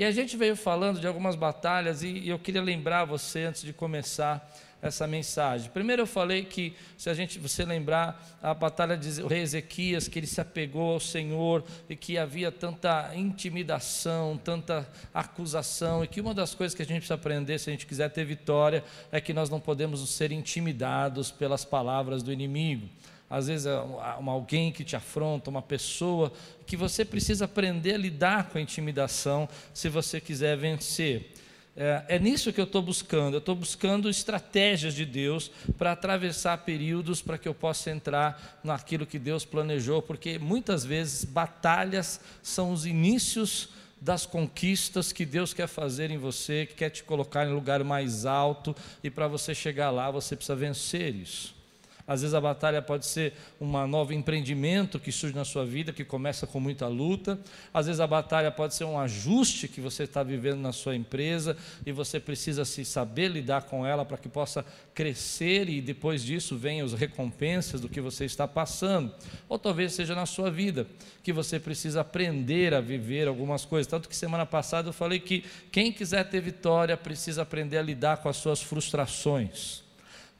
E a gente veio falando de algumas batalhas e eu queria lembrar você antes de começar essa mensagem. Primeiro eu falei que se a gente você lembrar a batalha de rei Ezequias, que ele se apegou ao Senhor e que havia tanta intimidação, tanta acusação e que uma das coisas que a gente precisa aprender se a gente quiser ter vitória é que nós não podemos ser intimidados pelas palavras do inimigo às vezes é uma, alguém que te afronta, uma pessoa, que você precisa aprender a lidar com a intimidação se você quiser vencer. É, é nisso que eu estou buscando. Eu estou buscando estratégias de Deus para atravessar períodos para que eu possa entrar naquilo que Deus planejou, porque muitas vezes batalhas são os inícios das conquistas que Deus quer fazer em você, que quer te colocar em lugar mais alto, e para você chegar lá você precisa vencer isso. Às vezes a batalha pode ser um novo empreendimento que surge na sua vida, que começa com muita luta. Às vezes a batalha pode ser um ajuste que você está vivendo na sua empresa e você precisa se saber lidar com ela para que possa crescer e depois disso venham as recompensas do que você está passando. Ou talvez seja na sua vida que você precisa aprender a viver algumas coisas. Tanto que semana passada eu falei que quem quiser ter vitória precisa aprender a lidar com as suas frustrações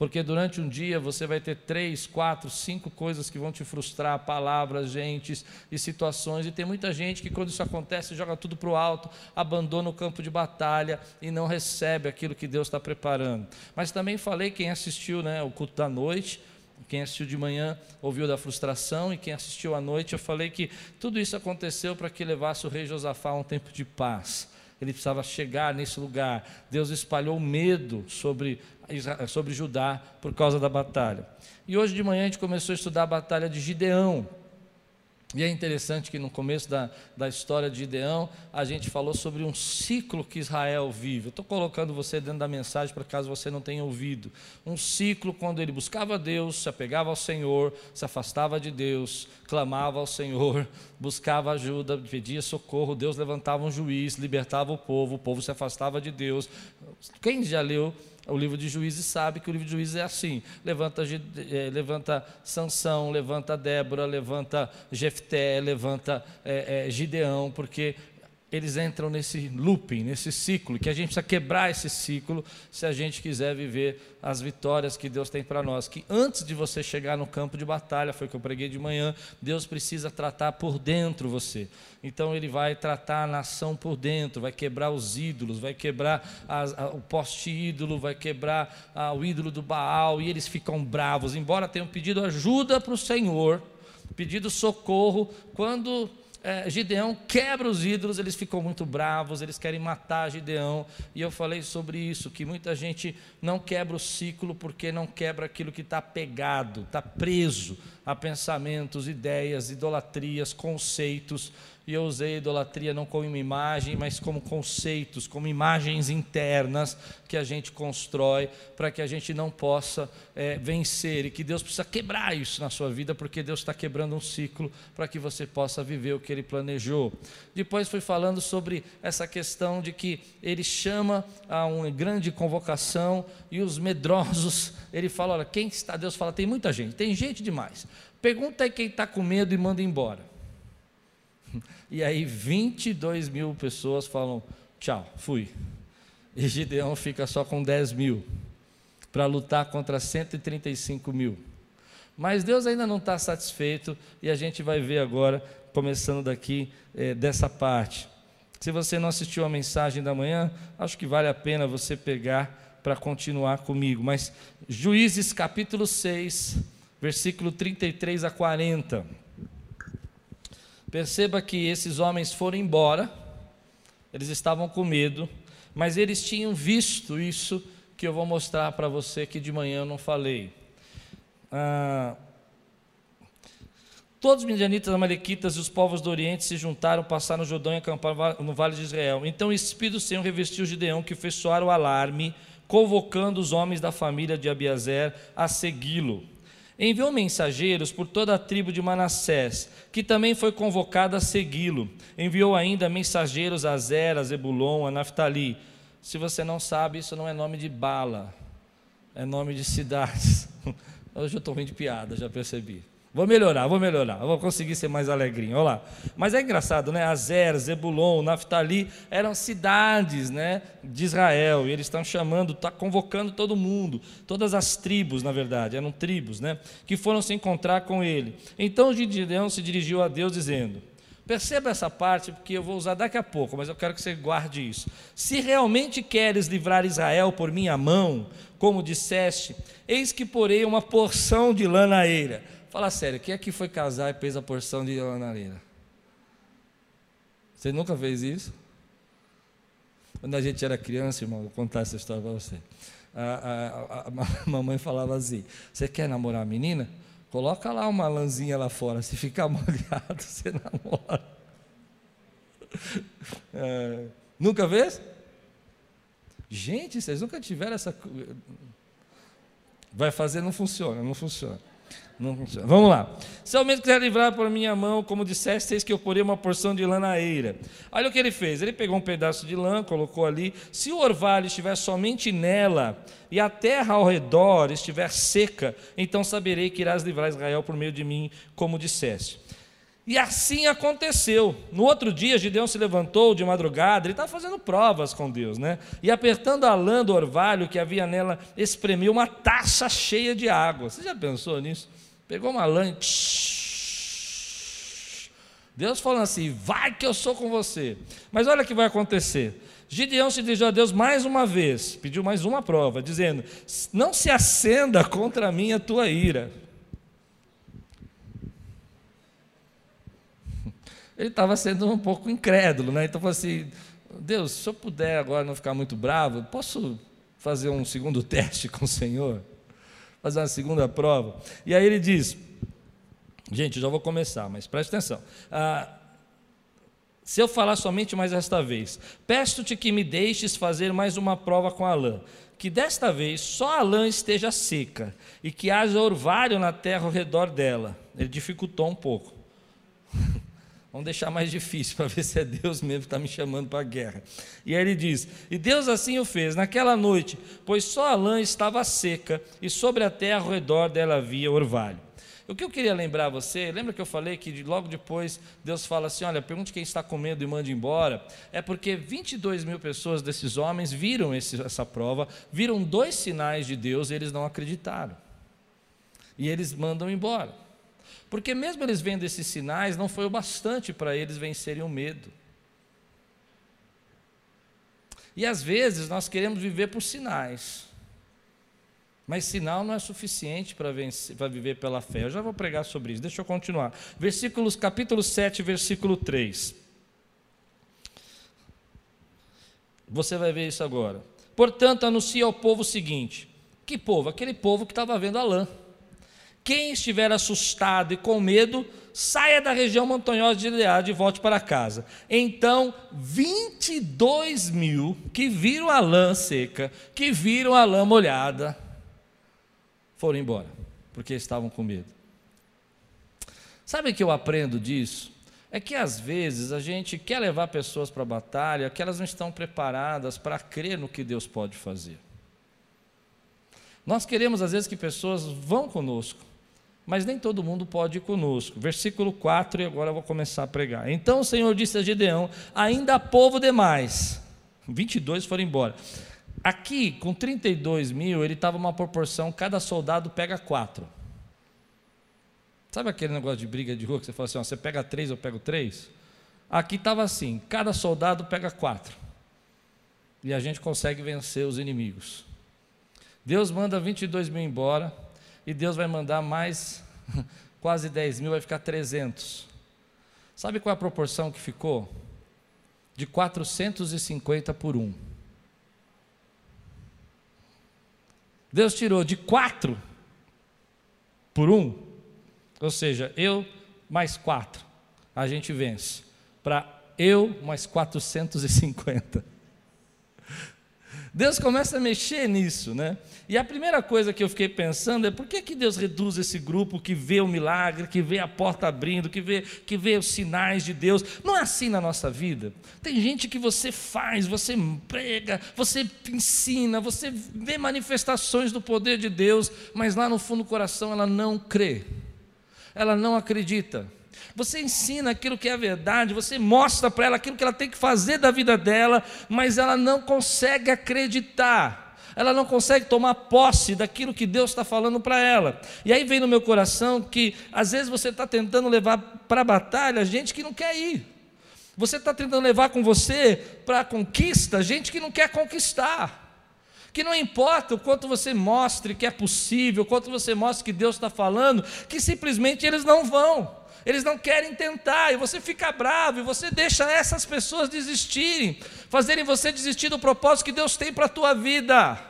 porque durante um dia você vai ter três, quatro, cinco coisas que vão te frustrar, palavras, gentes e situações, e tem muita gente que quando isso acontece joga tudo para o alto, abandona o campo de batalha e não recebe aquilo que Deus está preparando. Mas também falei, quem assistiu né, o culto da noite, quem assistiu de manhã ouviu da frustração, e quem assistiu à noite, eu falei que tudo isso aconteceu para que levasse o rei Josafá a um tempo de paz ele precisava chegar nesse lugar. Deus espalhou medo sobre sobre Judá por causa da batalha. E hoje de manhã a gente começou a estudar a batalha de Gideão. E é interessante que no começo da, da história de Gideão, a gente falou sobre um ciclo que Israel vive. Eu estou colocando você dentro da mensagem para caso você não tenha ouvido. Um ciclo quando ele buscava Deus, se apegava ao Senhor, se afastava de Deus, clamava ao Senhor, buscava ajuda, pedia socorro, Deus levantava um juiz, libertava o povo, o povo se afastava de Deus. Quem já leu o livro de Juízes sabe que o livro de Juízes é assim: levanta, é, levanta Sansão, levanta Débora, levanta Jefté, levanta é, é, Gideão, porque eles entram nesse looping, nesse ciclo, que a gente precisa quebrar esse ciclo se a gente quiser viver as vitórias que Deus tem para nós. Que antes de você chegar no campo de batalha, foi o que eu preguei de manhã, Deus precisa tratar por dentro você. Então Ele vai tratar a nação por dentro, vai quebrar os ídolos, vai quebrar a, o poste ídolo, vai quebrar a, o ídolo do Baal, e eles ficam bravos, embora tenham pedido ajuda para o Senhor, pedido socorro, quando é, Gideão quebra os ídolos, eles ficam muito bravos, eles querem matar Gideão. E eu falei sobre isso, que muita gente não quebra o ciclo porque não quebra aquilo que está pegado, está preso a pensamentos, ideias, idolatrias, conceitos e eu usei idolatria não como imagem, mas como conceitos, como imagens internas que a gente constrói para que a gente não possa é, vencer e que Deus precisa quebrar isso na sua vida, porque Deus está quebrando um ciclo para que você possa viver o que Ele planejou. Depois foi falando sobre essa questão de que Ele chama a uma grande convocação e os medrosos, Ele fala: olha, quem está? Deus fala: tem muita gente, tem gente demais. Pergunta aí quem está com medo e manda embora. E aí 22 mil pessoas falam: tchau, fui. E Gideão fica só com 10 mil para lutar contra 135 mil. Mas Deus ainda não está satisfeito e a gente vai ver agora, começando daqui é, dessa parte. Se você não assistiu a mensagem da manhã, acho que vale a pena você pegar para continuar comigo. Mas Juízes capítulo 6, versículo 33 a 40. Perceba que esses homens foram embora, eles estavam com medo, mas eles tinham visto isso que eu vou mostrar para você que de manhã eu não falei. Ah, todos os midianitas, amalequitas e os povos do Oriente se juntaram, passaram o Jordão e acamparam no vale de Israel. Então o Espírito do Senhor revestiu Gideão, que fez soar o alarme, convocando os homens da família de Abiazer a segui-lo enviou mensageiros por toda a tribo de Manassés, que também foi convocada a segui-lo. Enviou ainda mensageiros a Zera, a Zebulon, a Naftali. Se você não sabe, isso não é nome de bala, é nome de cidades. Hoje eu estou rindo de piada, já percebi. Vou melhorar, vou melhorar, vou conseguir ser mais alegrinho. Olha lá. Mas é engraçado, né? Azer, Zebulon, Naftali eram cidades, né, de Israel, e eles estão chamando, está convocando todo mundo, todas as tribos, na verdade, eram tribos, né, que foram se encontrar com ele. Então Gideão se dirigiu a Deus dizendo: Perceba essa parte, porque eu vou usar daqui a pouco, mas eu quero que você guarde isso. Se realmente queres livrar Israel por minha mão, como disseste, eis que porei uma porção de lã na eira Fala sério, quem aqui foi casar e fez a porção de lanareira? Você nunca fez isso? Quando a gente era criança, irmão, vou contar essa história para você. A, a, a, a, mamãe falava assim: Você quer namorar a menina? Coloca lá uma lãzinha lá fora. Se ficar molhado, você namora. É, nunca vês? Gente, vocês nunca tiveram essa. Vai fazer, não funciona, não funciona. Não funciona. Vamos lá. Se ao menos quiser livrar por minha mão, como disseste, eis que eu porei uma porção de lã na eira. Olha o que ele fez. Ele pegou um pedaço de lã, colocou ali. Se o orvalho estiver somente nela e a terra ao redor estiver seca, então saberei que irás livrar Israel por meio de mim, como disseste. E assim aconteceu. No outro dia, Gideão se levantou de madrugada, ele estava fazendo provas com Deus, né? E apertando a lã do orvalho que havia nela, espremeu uma taça cheia de água. Você já pensou nisso? Pegou uma lã e. Deus falando assim: vai que eu sou com você. Mas olha o que vai acontecer. Gideão se dirigiu a Deus mais uma vez, pediu mais uma prova, dizendo: Não se acenda contra mim a tua ira. Ele estava sendo um pouco incrédulo, né? Então falou assim: Deus, se eu puder agora não ficar muito bravo, posso fazer um segundo teste com o Senhor? fazer uma segunda prova. E aí ele diz: Gente, eu já vou começar, mas preste atenção. Ah, se eu falar somente mais esta vez, peço-te que me deixes fazer mais uma prova com a lã, que desta vez só a lã esteja seca e que haja orvalho na terra ao redor dela. Ele dificultou um pouco. Vamos deixar mais difícil para ver se é Deus mesmo que está me chamando para a guerra. E aí ele diz: E Deus assim o fez naquela noite, pois só a lã estava seca e sobre a terra ao redor dela havia orvalho. O que eu queria lembrar você, lembra que eu falei que logo depois Deus fala assim: olha, pergunte quem está com medo e mande embora. É porque 22 mil pessoas desses homens viram esse, essa prova, viram dois sinais de Deus e eles não acreditaram. E eles mandam embora. Porque mesmo eles vendo esses sinais, não foi o bastante para eles vencerem o medo. E às vezes nós queremos viver por sinais. Mas sinal não é suficiente para, vencer, para viver pela fé. Eu já vou pregar sobre isso. Deixa eu continuar. Versículos, capítulo 7, versículo 3. Você vai ver isso agora. Portanto, anuncia ao povo o seguinte: que povo? Aquele povo que estava vendo a lã. Quem estiver assustado e com medo, saia da região montanhosa de Gileade e volte para casa. Então, 22 mil que viram a lã seca, que viram a lã molhada, foram embora, porque estavam com medo. Sabe o que eu aprendo disso? É que às vezes a gente quer levar pessoas para a batalha que elas não estão preparadas para crer no que Deus pode fazer. Nós queremos às vezes que pessoas vão conosco, mas nem todo mundo pode ir conosco. Versículo 4, e agora eu vou começar a pregar. Então o Senhor disse a Gideão: Ainda há povo demais. 22 foram embora. Aqui, com 32 mil, ele estava uma proporção: cada soldado pega quatro. Sabe aquele negócio de briga de rua que você fala assim: ó, você pega três, eu pego três? Aqui estava assim: cada soldado pega quatro. E a gente consegue vencer os inimigos. Deus manda 22 mil embora e Deus vai mandar mais quase 10 mil, vai ficar 300. Sabe qual é a proporção que ficou? De 450 por 1. Deus tirou de 4 por 1, ou seja, eu mais 4, a gente vence, para eu mais 450. Deus começa a mexer nisso, né? E a primeira coisa que eu fiquei pensando é por que, que Deus reduz esse grupo que vê o milagre, que vê a porta abrindo, que vê, que vê os sinais de Deus? Não é assim na nossa vida. Tem gente que você faz, você prega, você ensina, você vê manifestações do poder de Deus, mas lá no fundo do coração ela não crê. ela não acredita. Você ensina aquilo que é verdade, você mostra para ela aquilo que ela tem que fazer da vida dela, mas ela não consegue acreditar ela não consegue tomar posse daquilo que Deus está falando para ela. E aí vem no meu coração que às vezes você está tentando levar para a batalha gente que não quer ir. Você está tentando levar com você para a conquista gente que não quer conquistar. Que não importa o quanto você mostre que é possível, o quanto você mostre que Deus está falando, que simplesmente eles não vão eles não querem tentar, e você fica bravo, e você deixa essas pessoas desistirem, fazerem você desistir do propósito que Deus tem para a tua vida.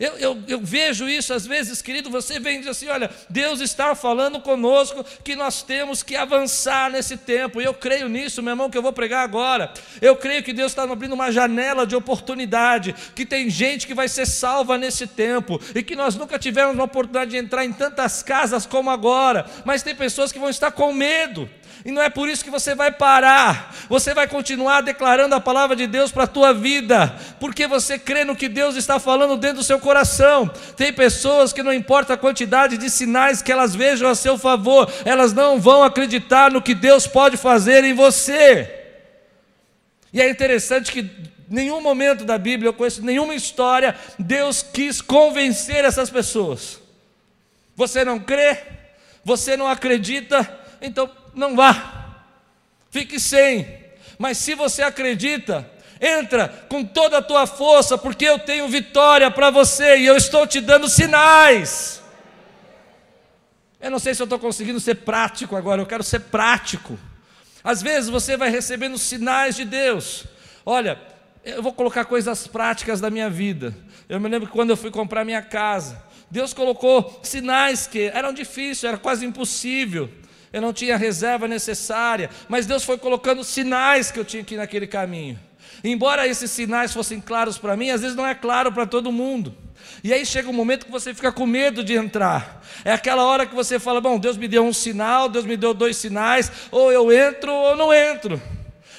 Eu, eu, eu, vejo isso às vezes, querido. Você vem e diz assim: olha, Deus está falando conosco que nós temos que avançar nesse tempo. E eu creio nisso, meu irmão, que eu vou pregar agora. Eu creio que Deus está abrindo uma janela de oportunidade. Que tem gente que vai ser salva nesse tempo. E que nós nunca tivemos uma oportunidade de entrar em tantas casas como agora. Mas tem pessoas que vão estar com medo. E não é por isso que você vai parar. Você vai continuar declarando a palavra de Deus para a tua vida, porque você crê no que Deus está falando dentro do seu coração. Tem pessoas que não importa a quantidade de sinais que elas vejam a seu favor, elas não vão acreditar no que Deus pode fazer em você. E é interessante que nenhum momento da Bíblia, eu conheço nenhuma história, Deus quis convencer essas pessoas. Você não crê? Você não acredita? Então não vá, fique sem. Mas se você acredita, entra com toda a tua força, porque eu tenho vitória para você e eu estou te dando sinais. Eu não sei se eu estou conseguindo ser prático agora, eu quero ser prático. Às vezes você vai recebendo sinais de Deus. Olha, eu vou colocar coisas práticas da minha vida. Eu me lembro que quando eu fui comprar minha casa, Deus colocou sinais que eram difíceis, era quase impossível eu não tinha a reserva necessária, mas Deus foi colocando sinais que eu tinha que ir naquele caminho. Embora esses sinais fossem claros para mim, às vezes não é claro para todo mundo. E aí chega um momento que você fica com medo de entrar. É aquela hora que você fala: Bom, Deus me deu um sinal, Deus me deu dois sinais, ou eu entro ou não entro.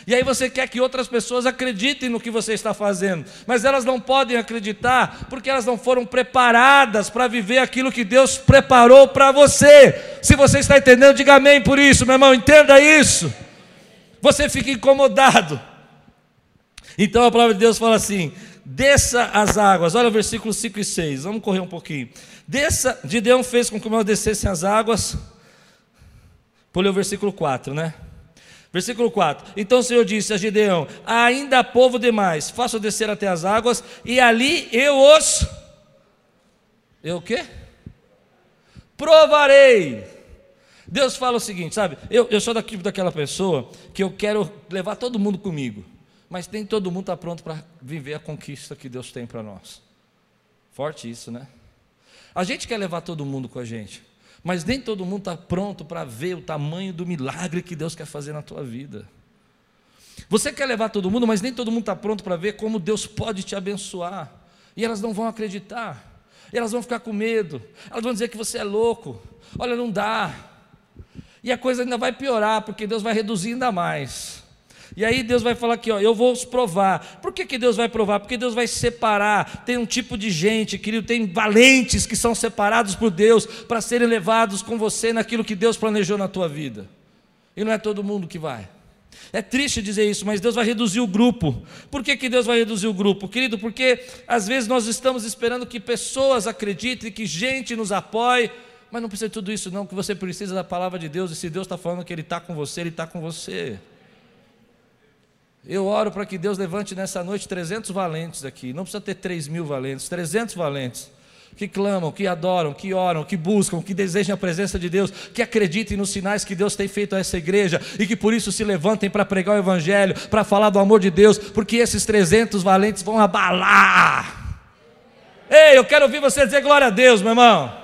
E aí você quer que outras pessoas acreditem no que você está fazendo, mas elas não podem acreditar porque elas não foram preparadas para viver aquilo que Deus preparou para você. Se você está entendendo, diga amém por isso, meu irmão, entenda isso. Você fica incomodado. Então a palavra de Deus fala assim: desça as águas. Olha o versículo 5 e 6. Vamos correr um pouquinho. Desça, Gideão fez com que o mar descesse as águas. Pulei o versículo 4, né? Versículo 4: Então o Senhor disse a Gideão: Ainda há povo demais, faça descer até as águas, e ali eu os. Eu o quê? Provarei. Deus fala o seguinte, sabe? Eu, eu sou daqui, daquela pessoa que eu quero levar todo mundo comigo, mas nem todo mundo está pronto para viver a conquista que Deus tem para nós. Forte isso, né? A gente quer levar todo mundo com a gente, mas nem todo mundo está pronto para ver o tamanho do milagre que Deus quer fazer na tua vida. Você quer levar todo mundo, mas nem todo mundo está pronto para ver como Deus pode te abençoar. E elas não vão acreditar. E elas vão ficar com medo. Elas vão dizer que você é louco. Olha, não dá. E a coisa ainda vai piorar, porque Deus vai reduzir ainda mais. E aí Deus vai falar aqui, ó, eu vou os provar. Por que, que Deus vai provar? Porque Deus vai separar. Tem um tipo de gente, querido, tem valentes que são separados por Deus para serem levados com você naquilo que Deus planejou na tua vida. E não é todo mundo que vai. É triste dizer isso, mas Deus vai reduzir o grupo. Por que, que Deus vai reduzir o grupo, querido? Porque às vezes nós estamos esperando que pessoas acreditem, que gente nos apoie, mas não precisa de tudo isso, não, que você precisa da palavra de Deus, e se Deus está falando que Ele está com você, Ele está com você. Eu oro para que Deus levante nessa noite 300 valentes aqui. Não precisa ter 3 mil valentes, 300 valentes. Que clamam, que adoram, que oram, que buscam, que desejam a presença de Deus, que acreditem nos sinais que Deus tem feito a essa igreja e que por isso se levantem para pregar o Evangelho, para falar do amor de Deus, porque esses 300 valentes vão abalar. Ei, eu quero ouvir você dizer glória a Deus, meu irmão.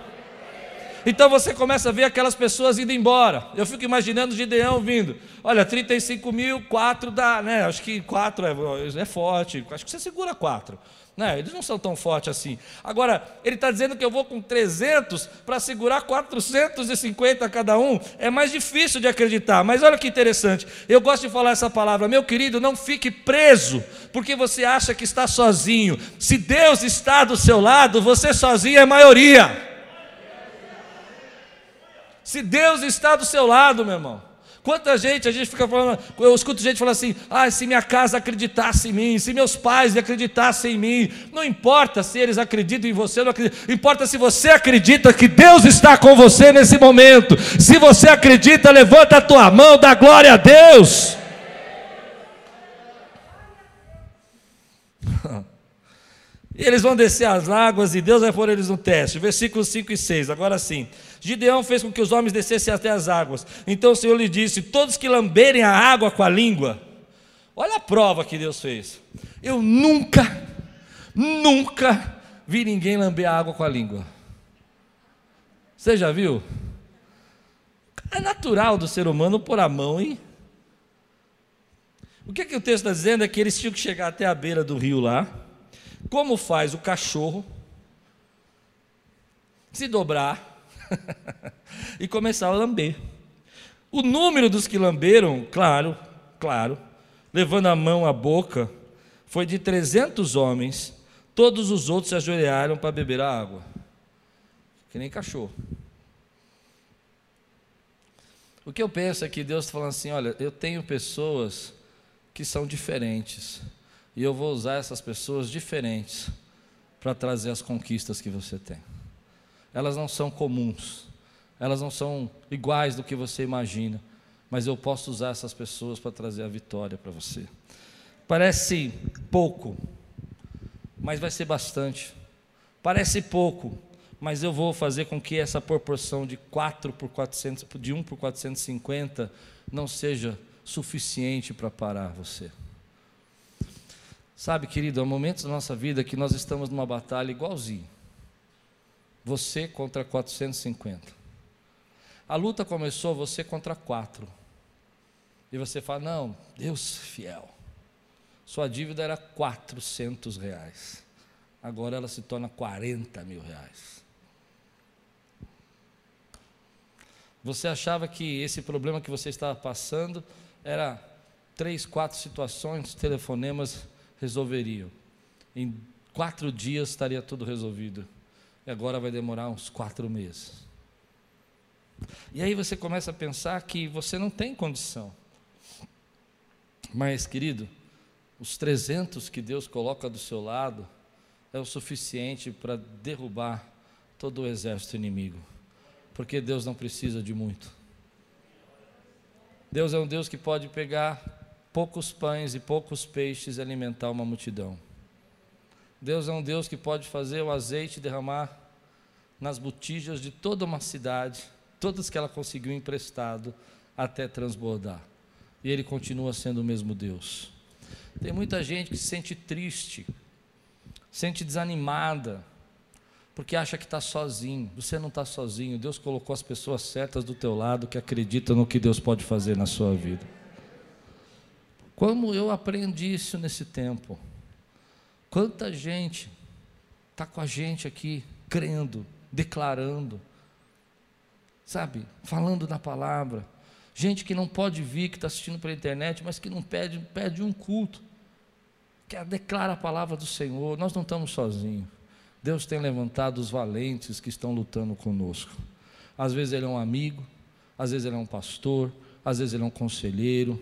Então você começa a ver aquelas pessoas indo embora. Eu fico imaginando Gideão vindo. Olha, 35 mil, 4 dá, né? Acho que 4 é, é forte. Acho que você segura 4. Né? Eles não são tão fortes assim. Agora, ele está dizendo que eu vou com 300 para segurar 450 cada um. É mais difícil de acreditar. Mas olha que interessante. Eu gosto de falar essa palavra. Meu querido, não fique preso porque você acha que está sozinho. Se Deus está do seu lado, você sozinho é maioria. Se Deus está do seu lado, meu irmão. Quanta gente, a gente fica falando, eu escuto gente falando assim: ah, se minha casa acreditasse em mim, se meus pais acreditassem em mim, não importa se eles acreditam em você, não acreditam, importa se você acredita que Deus está com você nesse momento. Se você acredita, levanta a tua mão, dá glória a Deus. E eles vão descer as águas e Deus vai pôr eles no teste. Versículos 5 e 6. Agora sim. Gideão fez com que os homens descessem até as águas. Então o Senhor lhe disse: Todos que lamberem a água com a língua. Olha a prova que Deus fez. Eu nunca, nunca vi ninguém lamber a água com a língua. Você já viu? É natural do ser humano pôr a mão e. O que, que o texto está dizendo é que eles tinham que chegar até a beira do rio lá como faz o cachorro se dobrar e começar a lamber. O número dos que lamberam, claro, claro, levando a mão à boca, foi de 300 homens. Todos os outros se ajoelharam para beber a água, que nem cachorro. O que eu penso é que Deus está falando assim: olha, eu tenho pessoas que são diferentes. E eu vou usar essas pessoas diferentes para trazer as conquistas que você tem. Elas não são comuns, elas não são iguais do que você imagina, mas eu posso usar essas pessoas para trazer a vitória para você. Parece pouco, mas vai ser bastante. Parece pouco, mas eu vou fazer com que essa proporção de 4 por 400, de 1 por 450 não seja suficiente para parar você. Sabe, querido, há momentos da nossa vida que nós estamos numa batalha igualzinho. Você contra 450. A luta começou você contra quatro. E você fala: Não, Deus fiel. Sua dívida era 400 reais. Agora ela se torna 40 mil reais. Você achava que esse problema que você estava passando era três, quatro situações, telefonemas resolveriam. Em quatro dias estaria tudo resolvido. E agora vai demorar uns quatro meses. E aí você começa a pensar que você não tem condição. Mas, querido, os 300 que Deus coloca do seu lado é o suficiente para derrubar todo o exército inimigo. Porque Deus não precisa de muito. Deus é um Deus que pode pegar poucos pães e poucos peixes e alimentar uma multidão. Deus é um Deus que pode fazer o azeite derramar nas botijas de toda uma cidade, todas que ela conseguiu emprestado, até transbordar. E Ele continua sendo o mesmo Deus. Tem muita gente que se sente triste, sente desanimada, porque acha que está sozinho. Você não está sozinho. Deus colocou as pessoas certas do teu lado que acreditam no que Deus pode fazer na sua vida. Como eu aprendi isso nesse tempo? Quanta gente está com a gente aqui, crendo, declarando, sabe, falando da palavra. Gente que não pode vir, que está assistindo pela internet, mas que não pede, pede um culto, que declara a palavra do Senhor. Nós não estamos sozinhos. Deus tem levantado os valentes que estão lutando conosco. Às vezes ele é um amigo, às vezes ele é um pastor, às vezes ele é um conselheiro,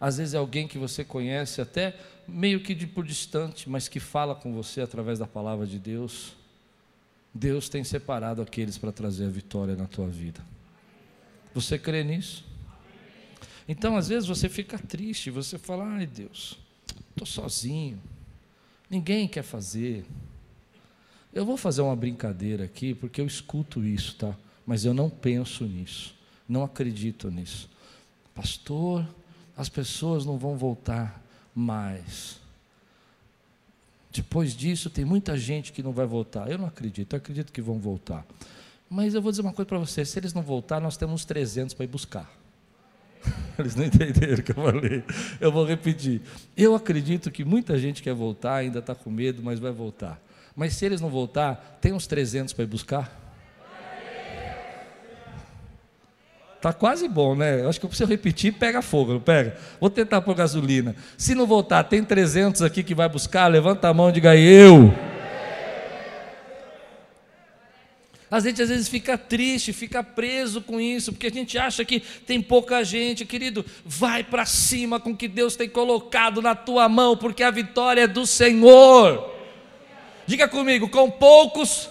às vezes é alguém que você conhece até meio que de por distante, mas que fala com você através da palavra de Deus. Deus tem separado aqueles para trazer a vitória na tua vida. Você crê nisso? Então, às vezes você fica triste, você fala: "Ai, Deus, estou sozinho. Ninguém quer fazer. Eu vou fazer uma brincadeira aqui, porque eu escuto isso, tá? Mas eu não penso nisso. Não acredito nisso. Pastor, as pessoas não vão voltar mais. Depois disso, tem muita gente que não vai voltar. Eu não acredito, eu acredito que vão voltar. Mas eu vou dizer uma coisa para você: se eles não voltar, nós temos 300 para ir buscar. Eles não entenderam o que eu falei. Eu vou repetir. Eu acredito que muita gente quer voltar, ainda está com medo, mas vai voltar. Mas se eles não voltar, tem uns 300 para ir buscar? Tá quase bom, né? Eu acho que eu preciso repetir, pega fogo, não pega? Vou tentar pôr gasolina. Se não voltar, tem 300 aqui que vai buscar, levanta a mão e diga eu. A gente às vezes fica triste, fica preso com isso, porque a gente acha que tem pouca gente, querido. Vai para cima com o que Deus tem colocado na tua mão, porque a vitória é do Senhor. Diga comigo, com poucos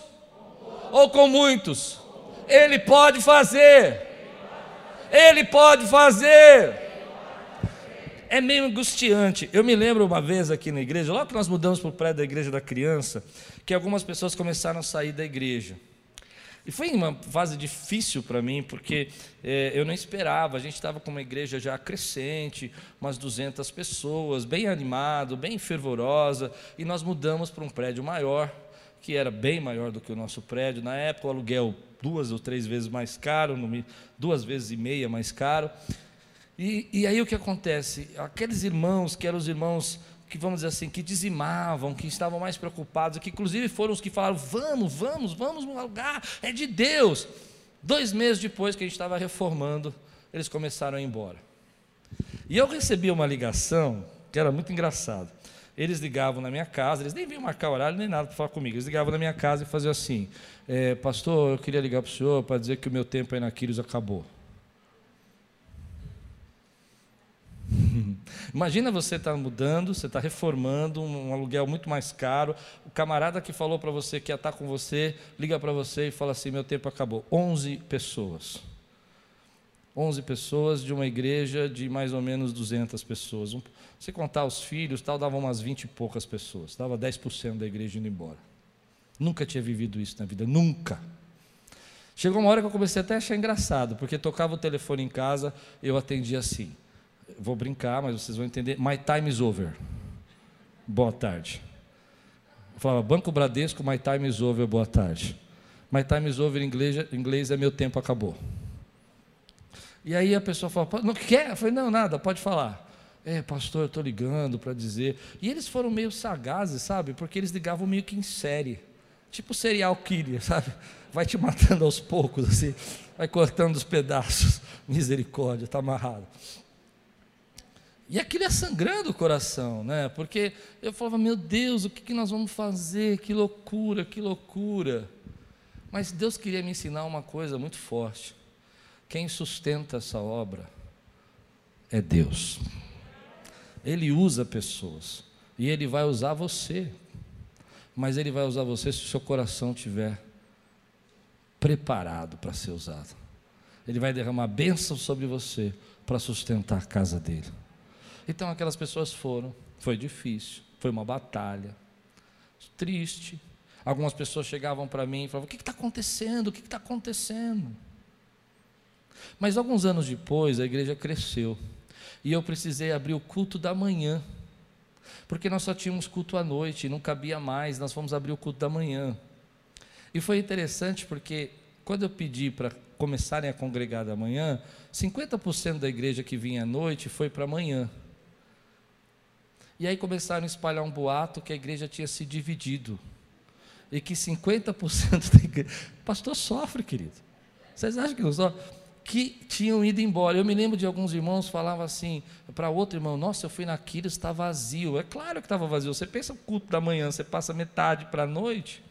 ou com muitos? Ele pode fazer. Ele pode fazer. É meio angustiante. Eu me lembro uma vez aqui na igreja, logo que nós mudamos para o prédio da igreja da criança, que algumas pessoas começaram a sair da igreja. E foi uma fase difícil para mim, porque é, eu não esperava. A gente estava com uma igreja já crescente, umas 200 pessoas, bem animado, bem fervorosa, e nós mudamos para um prédio maior, que era bem maior do que o nosso prédio. Na época, o aluguel duas ou três vezes mais caro, duas vezes e meia mais caro. E, e aí o que acontece? Aqueles irmãos que eram os irmãos que vamos dizer assim, que dizimavam, que estavam mais preocupados, que inclusive foram os que falaram: vamos, vamos, vamos alugar, é de Deus. Dois meses depois que a gente estava reformando, eles começaram a ir embora. E eu recebi uma ligação que era muito engraçado. Eles ligavam na minha casa, eles nem vinham marcar horário nem nada para falar comigo. Eles ligavam na minha casa e faziam assim: é, Pastor, eu queria ligar para o senhor para dizer que o meu tempo aí na Quiris acabou. Imagina você estar tá mudando, você está reformando, um, um, aluguel muito mais caro. O camarada que falou para você que ia estar tá com você, liga para você e fala assim: meu tempo acabou. 11 pessoas. 11 pessoas de uma igreja de mais ou menos 200 pessoas. Se contar os filhos, tal, dava umas 20 e poucas pessoas. Dava 10% da igreja indo embora. Nunca tinha vivido isso na vida, nunca. Chegou uma hora que eu comecei até a achar engraçado, porque tocava o telefone em casa, eu atendia assim vou brincar, mas vocês vão entender. My time is over. Boa tarde. Eu falava, Banco Bradesco, my time is over, boa tarde. My time is over em inglês, em inglês é meu tempo acabou. E aí a pessoa fala, não quer? Eu falei, não, nada, pode falar. É, pastor, eu estou ligando para dizer. E eles foram meio sagazes, sabe? Porque eles ligavam meio que em série. Tipo serial killer, sabe? Vai te matando aos poucos, assim. Vai cortando os pedaços. Misericórdia, está amarrado. E aquilo é sangrando o coração, né? Porque eu falava, meu Deus, o que, que nós vamos fazer? Que loucura, que loucura. Mas Deus queria me ensinar uma coisa muito forte. Quem sustenta essa obra é Deus. Ele usa pessoas. E Ele vai usar você. Mas Ele vai usar você se o seu coração estiver preparado para ser usado. Ele vai derramar bênção sobre você para sustentar a casa dele. Então aquelas pessoas foram, foi difícil, foi uma batalha, triste. Algumas pessoas chegavam para mim e falavam: O que está acontecendo? O que está acontecendo? Mas alguns anos depois a igreja cresceu e eu precisei abrir o culto da manhã, porque nós só tínhamos culto à noite, não cabia mais, nós fomos abrir o culto da manhã. E foi interessante porque quando eu pedi para começarem a congregar da manhã, 50% da igreja que vinha à noite foi para amanhã. E aí começaram a espalhar um boato que a igreja tinha se dividido. E que 50% da igreja. Pastor sofre, querido. Vocês acham que não sofre? Que tinham ido embora. Eu me lembro de alguns irmãos falavam assim para outro irmão: Nossa, eu fui naquilo, está vazio. É claro que estava vazio. Você pensa o culto da manhã, você passa metade para a noite.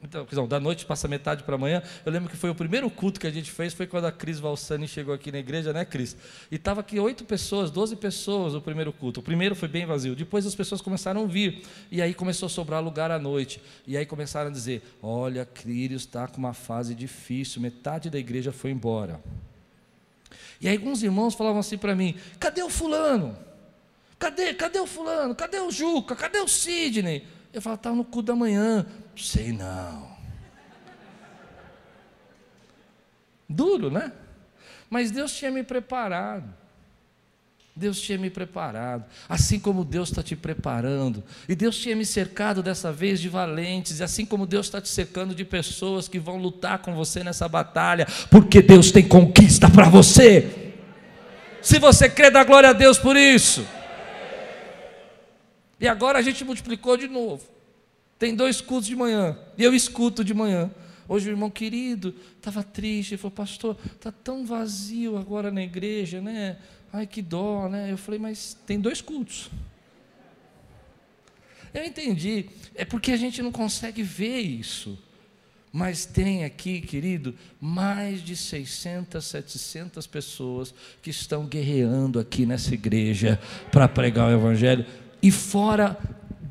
Então, da noite passa metade para amanhã. Eu lembro que foi o primeiro culto que a gente fez, foi quando a Cris Valsani chegou aqui na igreja, né, Cris? E estava aqui oito pessoas, doze pessoas o primeiro culto. O primeiro foi bem vazio. Depois as pessoas começaram a vir. E aí começou a sobrar lugar à noite. E aí começaram a dizer: Olha, Crírios está com uma fase difícil, metade da igreja foi embora. E aí alguns irmãos falavam assim para mim: Cadê o fulano? Cadê? Cadê o fulano? Cadê o Juca? Cadê o Sidney? Eu falava, tá no cu da manhã. Sei não. Duro, né? Mas Deus tinha me preparado. Deus tinha me preparado, assim como Deus está te preparando, e Deus tinha me cercado dessa vez de valentes, e assim como Deus está te cercando de pessoas que vão lutar com você nessa batalha, porque Deus tem conquista para você. Se você crê, dá glória a Deus por isso. E agora a gente multiplicou de novo. Tem dois cultos de manhã. E eu escuto de manhã. Hoje o irmão querido estava triste. Ele falou, pastor, está tão vazio agora na igreja, né? Ai, que dó, né? Eu falei, mas tem dois cultos. Eu entendi. É porque a gente não consegue ver isso. Mas tem aqui, querido, mais de 600, 700 pessoas que estão guerreando aqui nessa igreja para pregar o Evangelho. E fora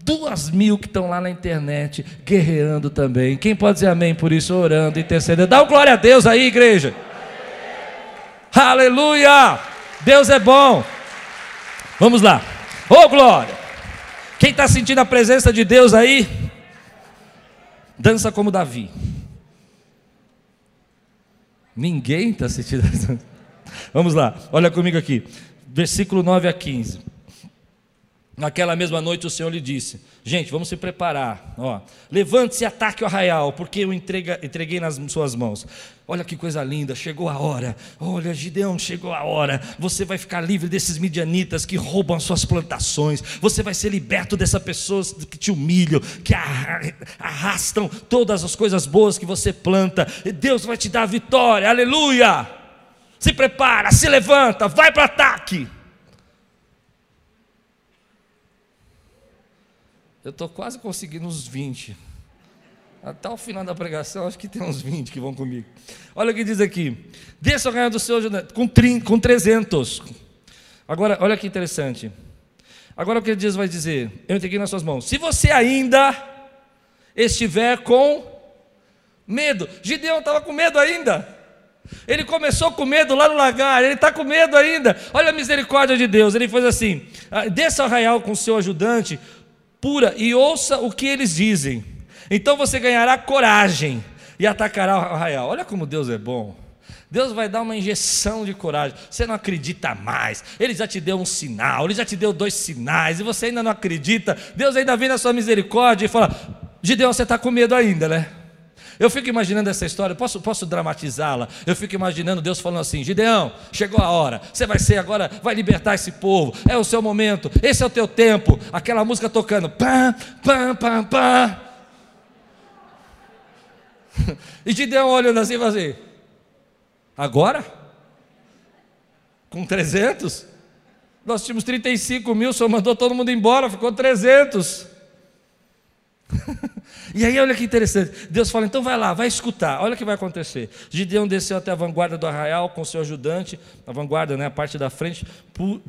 duas mil que estão lá na internet guerreando também. Quem pode dizer amém por isso, orando, intercedendo? Dá um glória a Deus aí, igreja. Aleluia! Deus é bom. Vamos lá. Ô oh, glória! Quem está sentindo a presença de Deus aí? Dança como Davi. Ninguém está sentindo. Vamos lá, olha comigo aqui. Versículo 9 a 15. Naquela mesma noite o Senhor lhe disse: Gente, vamos se preparar. Levante-se e ataque o arraial, porque eu entrega, entreguei nas suas mãos. Olha que coisa linda, chegou a hora. Olha, Gideão, chegou a hora. Você vai ficar livre desses midianitas que roubam as suas plantações. Você vai ser liberto dessas pessoas que te humilham, que arrastam todas as coisas boas que você planta. E Deus vai te dar a vitória. Aleluia! Se prepara, se levanta, vai para o ataque. Eu estou quase conseguindo uns 20. Até o final da pregação, acho que tem uns 20 que vão comigo. Olha o que diz aqui: Desça o ganhar do seu com, com 300. Agora, olha que interessante. Agora o que Deus vai dizer? Eu entreguei nas suas mãos. Se você ainda estiver com medo, Gideão estava com medo ainda. Ele começou com medo lá no lagar, ele está com medo ainda. Olha a misericórdia de Deus. Ele fez assim: ah, desça ao arraial com o seu ajudante, pura e ouça o que eles dizem. Então você ganhará coragem e atacará o arraial. Olha como Deus é bom. Deus vai dar uma injeção de coragem. Você não acredita mais. Ele já te deu um sinal, ele já te deu dois sinais, e você ainda não acredita. Deus ainda vem na sua misericórdia e fala: Gideão, você está com medo ainda, né? Eu fico imaginando essa história, posso, posso dramatizá-la? Eu fico imaginando Deus falando assim: Gideão, chegou a hora, você vai ser agora, vai libertar esse povo, é o seu momento, esse é o teu tempo. Aquela música tocando, pam, pam, pam, pam. E Gideão olhando assim e assim: agora? Com 300? Nós tínhamos 35 mil, senhor mandou todo mundo embora, ficou 300. e aí, olha que interessante. Deus fala: então vai lá, vai escutar. Olha o que vai acontecer. Gideão desceu até a vanguarda do arraial com seu ajudante, a vanguarda, né, a parte da frente,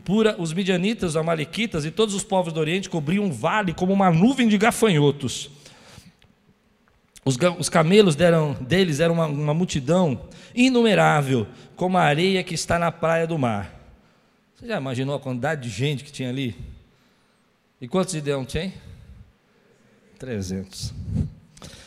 pura. Os midianitas, os amalequitas e todos os povos do Oriente cobriam um vale como uma nuvem de gafanhotos. Os, os camelos deram, deles eram uma, uma multidão inumerável, como a areia que está na praia do mar. Você já imaginou a quantidade de gente que tinha ali? E quantos Gideão tinha? 300.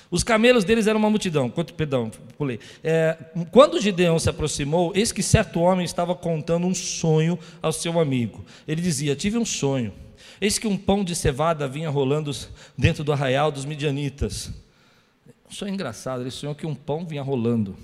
Os camelos deles eram uma multidão. Quanto, perdão, pulei. É, quando Gideão se aproximou, eis que certo homem estava contando um sonho ao seu amigo. Ele dizia: Tive um sonho. Eis que um pão de cevada vinha rolando dentro do arraial dos midianitas. Um sonho engraçado. Ele sonhou que um pão vinha rolando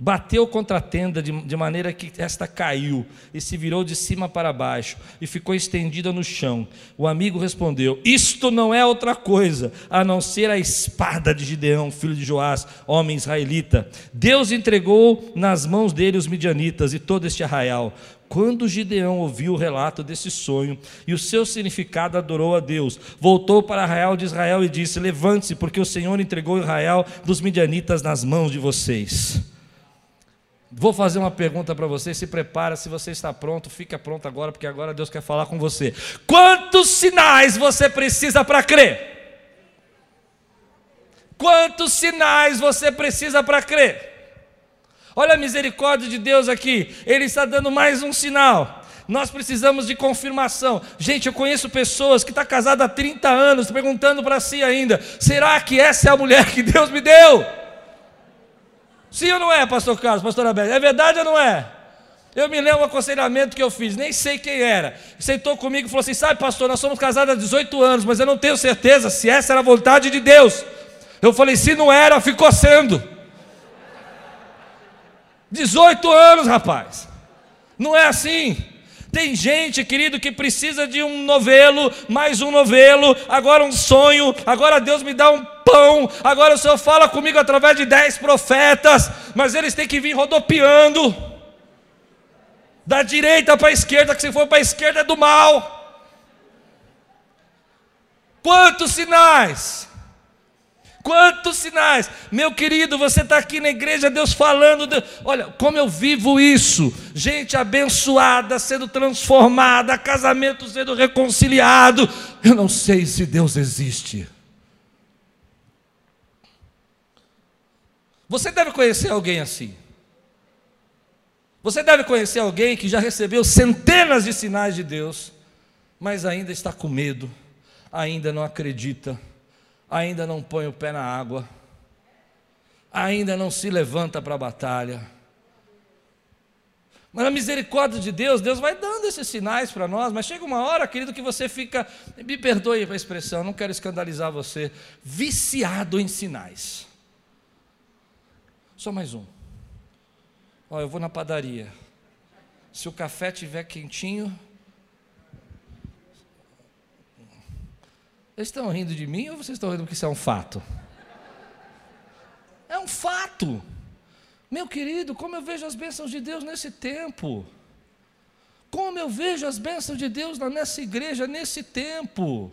bateu contra a tenda de, de, maneira que esta caiu e se virou de cima para baixo e ficou estendida no chão. O amigo respondeu: Isto não é outra coisa a não ser a espada de Gideão, filho de Joás, homem israelita. Deus entregou nas mãos dele os midianitas e todo este arraial. Quando Gideão ouviu o relato desse sonho e o seu significado, adorou a Deus. Voltou para Arraial de Israel e disse: Levante-se, porque o Senhor entregou Israel dos midianitas nas mãos de vocês. Vou fazer uma pergunta para você, se prepara, se você está pronto, fica pronto agora, porque agora Deus quer falar com você. Quantos sinais você precisa para crer? Quantos sinais você precisa para crer? Olha a misericórdia de Deus aqui, Ele está dando mais um sinal. Nós precisamos de confirmação. Gente, eu conheço pessoas que estão tá casadas há 30 anos, perguntando para si ainda: será que essa é a mulher que Deus me deu? Sim ou não é, pastor Carlos, pastor Abel? É verdade ou não é? Eu me lembro um aconselhamento que eu fiz, nem sei quem era. Sentou comigo e falou assim: Sabe, pastor, nós somos casados há 18 anos, mas eu não tenho certeza se essa era a vontade de Deus. Eu falei: Se não era, ficou sendo. 18 anos, rapaz. Não é assim. Tem gente, querido, que precisa de um novelo, mais um novelo, agora um sonho, agora Deus me dá um pão, agora o Senhor fala comigo através de dez profetas, mas eles têm que vir rodopiando, da direita para a esquerda, que se for para a esquerda é do mal. Quantos sinais? Quantos sinais! Meu querido, você está aqui na igreja, Deus falando. Deus... Olha, como eu vivo isso. Gente abençoada, sendo transformada, casamento sendo reconciliado. Eu não sei se Deus existe. Você deve conhecer alguém assim. Você deve conhecer alguém que já recebeu centenas de sinais de Deus, mas ainda está com medo, ainda não acredita, ainda não põe o pé na água, ainda não se levanta para a batalha. Mas na misericórdia de Deus, Deus vai dando esses sinais para nós, mas chega uma hora, querido, que você fica, me perdoe a expressão, não quero escandalizar você, viciado em sinais. Só mais um. Ó, eu vou na padaria. Se o café estiver quentinho. Vocês estão rindo de mim ou vocês estão rindo porque isso é um fato? É um fato. Meu querido, como eu vejo as bênçãos de Deus nesse tempo. Como eu vejo as bênçãos de Deus nessa igreja, nesse tempo.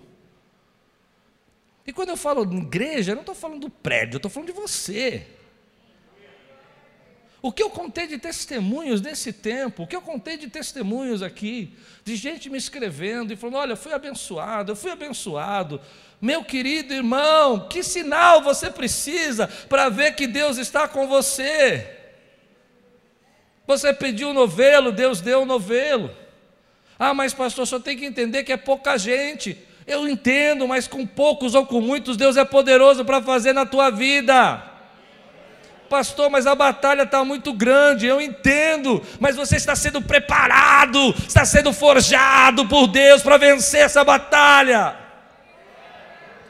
E quando eu falo igreja, eu não estou falando do prédio, eu estou falando de você. O que eu contei de testemunhos nesse tempo, o que eu contei de testemunhos aqui, de gente me escrevendo e falando: olha, fui abençoado, eu fui abençoado. Meu querido irmão, que sinal você precisa para ver que Deus está com você? Você pediu um novelo, Deus deu um novelo. Ah, mas pastor, só tem que entender que é pouca gente. Eu entendo, mas com poucos ou com muitos, Deus é poderoso para fazer na tua vida. Pastor, mas a batalha está muito grande, eu entendo, mas você está sendo preparado, está sendo forjado por Deus para vencer essa batalha.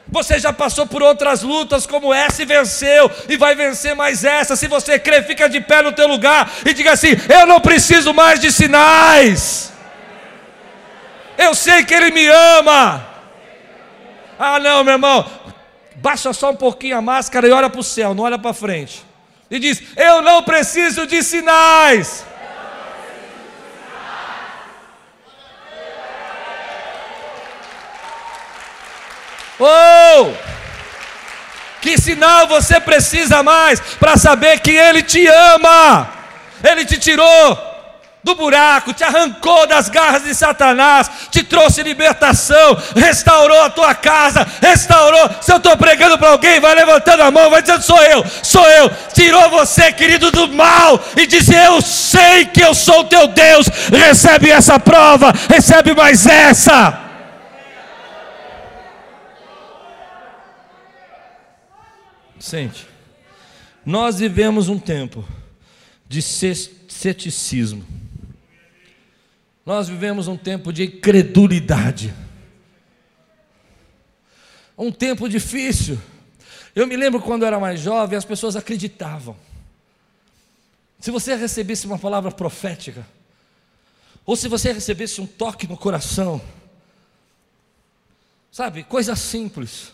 Você já passou por outras lutas como essa e venceu, e vai vencer mais essa. Se você crê, fica de pé no teu lugar e diga assim: Eu não preciso mais de sinais. Eu sei que Ele me ama. Ah, não, meu irmão, baixa só um pouquinho a máscara e olha para o céu, não olha para frente e diz: Eu não preciso de sinais. Oh! Que sinal você precisa mais para saber que Ele te ama? Ele te tirou do buraco, te arrancou das garras de Satanás, te trouxe libertação, restaurou a tua casa, restaurou. Se eu estou pregando para alguém, vai levantando a mão, vai dizendo: sou eu, sou eu. Tirou você, querido, do mal e disse: Eu sei que eu sou teu Deus. Recebe essa prova, recebe mais essa. Sente, nós vivemos um tempo de ceticismo. Nós vivemos um tempo de incredulidade. Um tempo difícil. Eu me lembro quando eu era mais jovem, as pessoas acreditavam. Se você recebesse uma palavra profética, ou se você recebesse um toque no coração, sabe, coisa simples.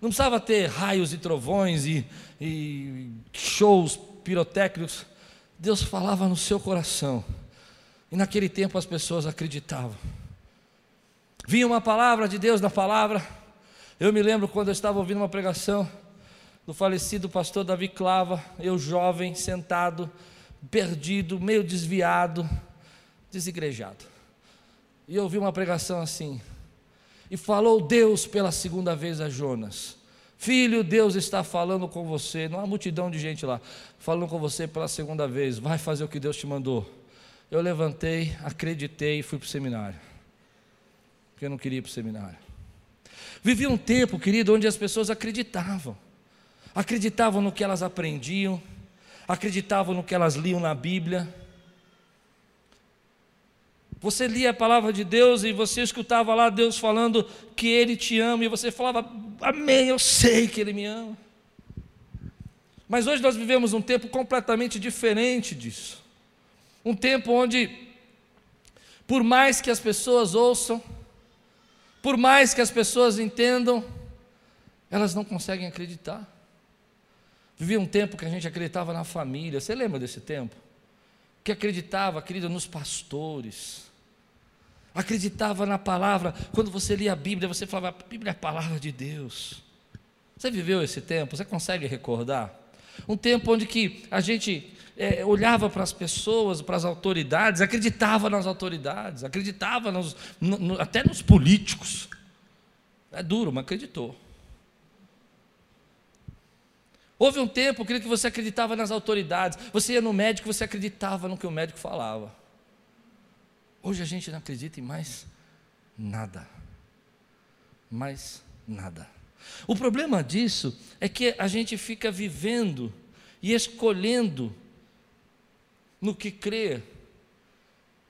Não precisava ter raios e trovões e, e shows pirotécnicos. Deus falava no seu coração. E naquele tempo as pessoas acreditavam. Vinha uma palavra de Deus na palavra. Eu me lembro quando eu estava ouvindo uma pregação do falecido pastor Davi Clava, eu jovem, sentado, perdido, meio desviado, desigrejado. E eu ouvi uma pregação assim. E falou Deus pela segunda vez a Jonas: Filho, Deus está falando com você. Não há multidão de gente lá, falando com você pela segunda vez. Vai fazer o que Deus te mandou eu levantei, acreditei e fui para o seminário. Porque eu não queria ir para o seminário. Vivi um tempo, querido, onde as pessoas acreditavam. Acreditavam no que elas aprendiam, acreditavam no que elas liam na Bíblia. Você lia a palavra de Deus e você escutava lá Deus falando que Ele te ama, e você falava, Amém, eu sei que Ele me ama. Mas hoje nós vivemos um tempo completamente diferente disso. Um tempo onde, por mais que as pessoas ouçam, por mais que as pessoas entendam, elas não conseguem acreditar. Vivia um tempo que a gente acreditava na família. Você lembra desse tempo? Que acreditava, querida, nos pastores. Acreditava na palavra. Quando você lia a Bíblia, você falava: a Bíblia é a palavra de Deus. Você viveu esse tempo? Você consegue recordar? Um tempo onde que a gente é, olhava para as pessoas, para as autoridades, acreditava nas autoridades, acreditava nos, no, no, até nos políticos. É duro, mas acreditou. Houve um tempo, querido, que você acreditava nas autoridades. Você ia no médico, você acreditava no que o médico falava. Hoje a gente não acredita em mais nada. Mais nada. O problema disso é que a gente fica vivendo e escolhendo no que crer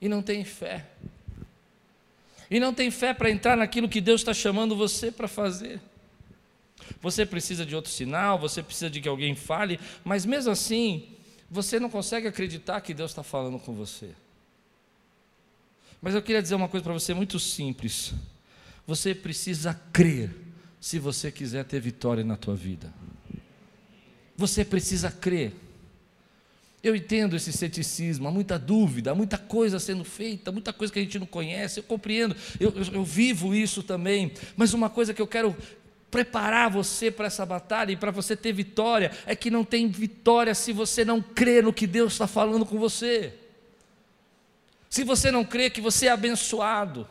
e não tem fé. E não tem fé para entrar naquilo que Deus está chamando você para fazer. Você precisa de outro sinal, você precisa de que alguém fale, mas mesmo assim, você não consegue acreditar que Deus está falando com você. Mas eu queria dizer uma coisa para você muito simples. Você precisa crer se você quiser ter vitória na tua vida. Você precisa crer. Eu entendo esse ceticismo, há muita dúvida, há muita coisa sendo feita, muita coisa que a gente não conhece, eu compreendo, eu, eu, eu vivo isso também, mas uma coisa que eu quero preparar você para essa batalha e para você ter vitória é que não tem vitória se você não crê no que Deus está falando com você. Se você não crê que você é abençoado,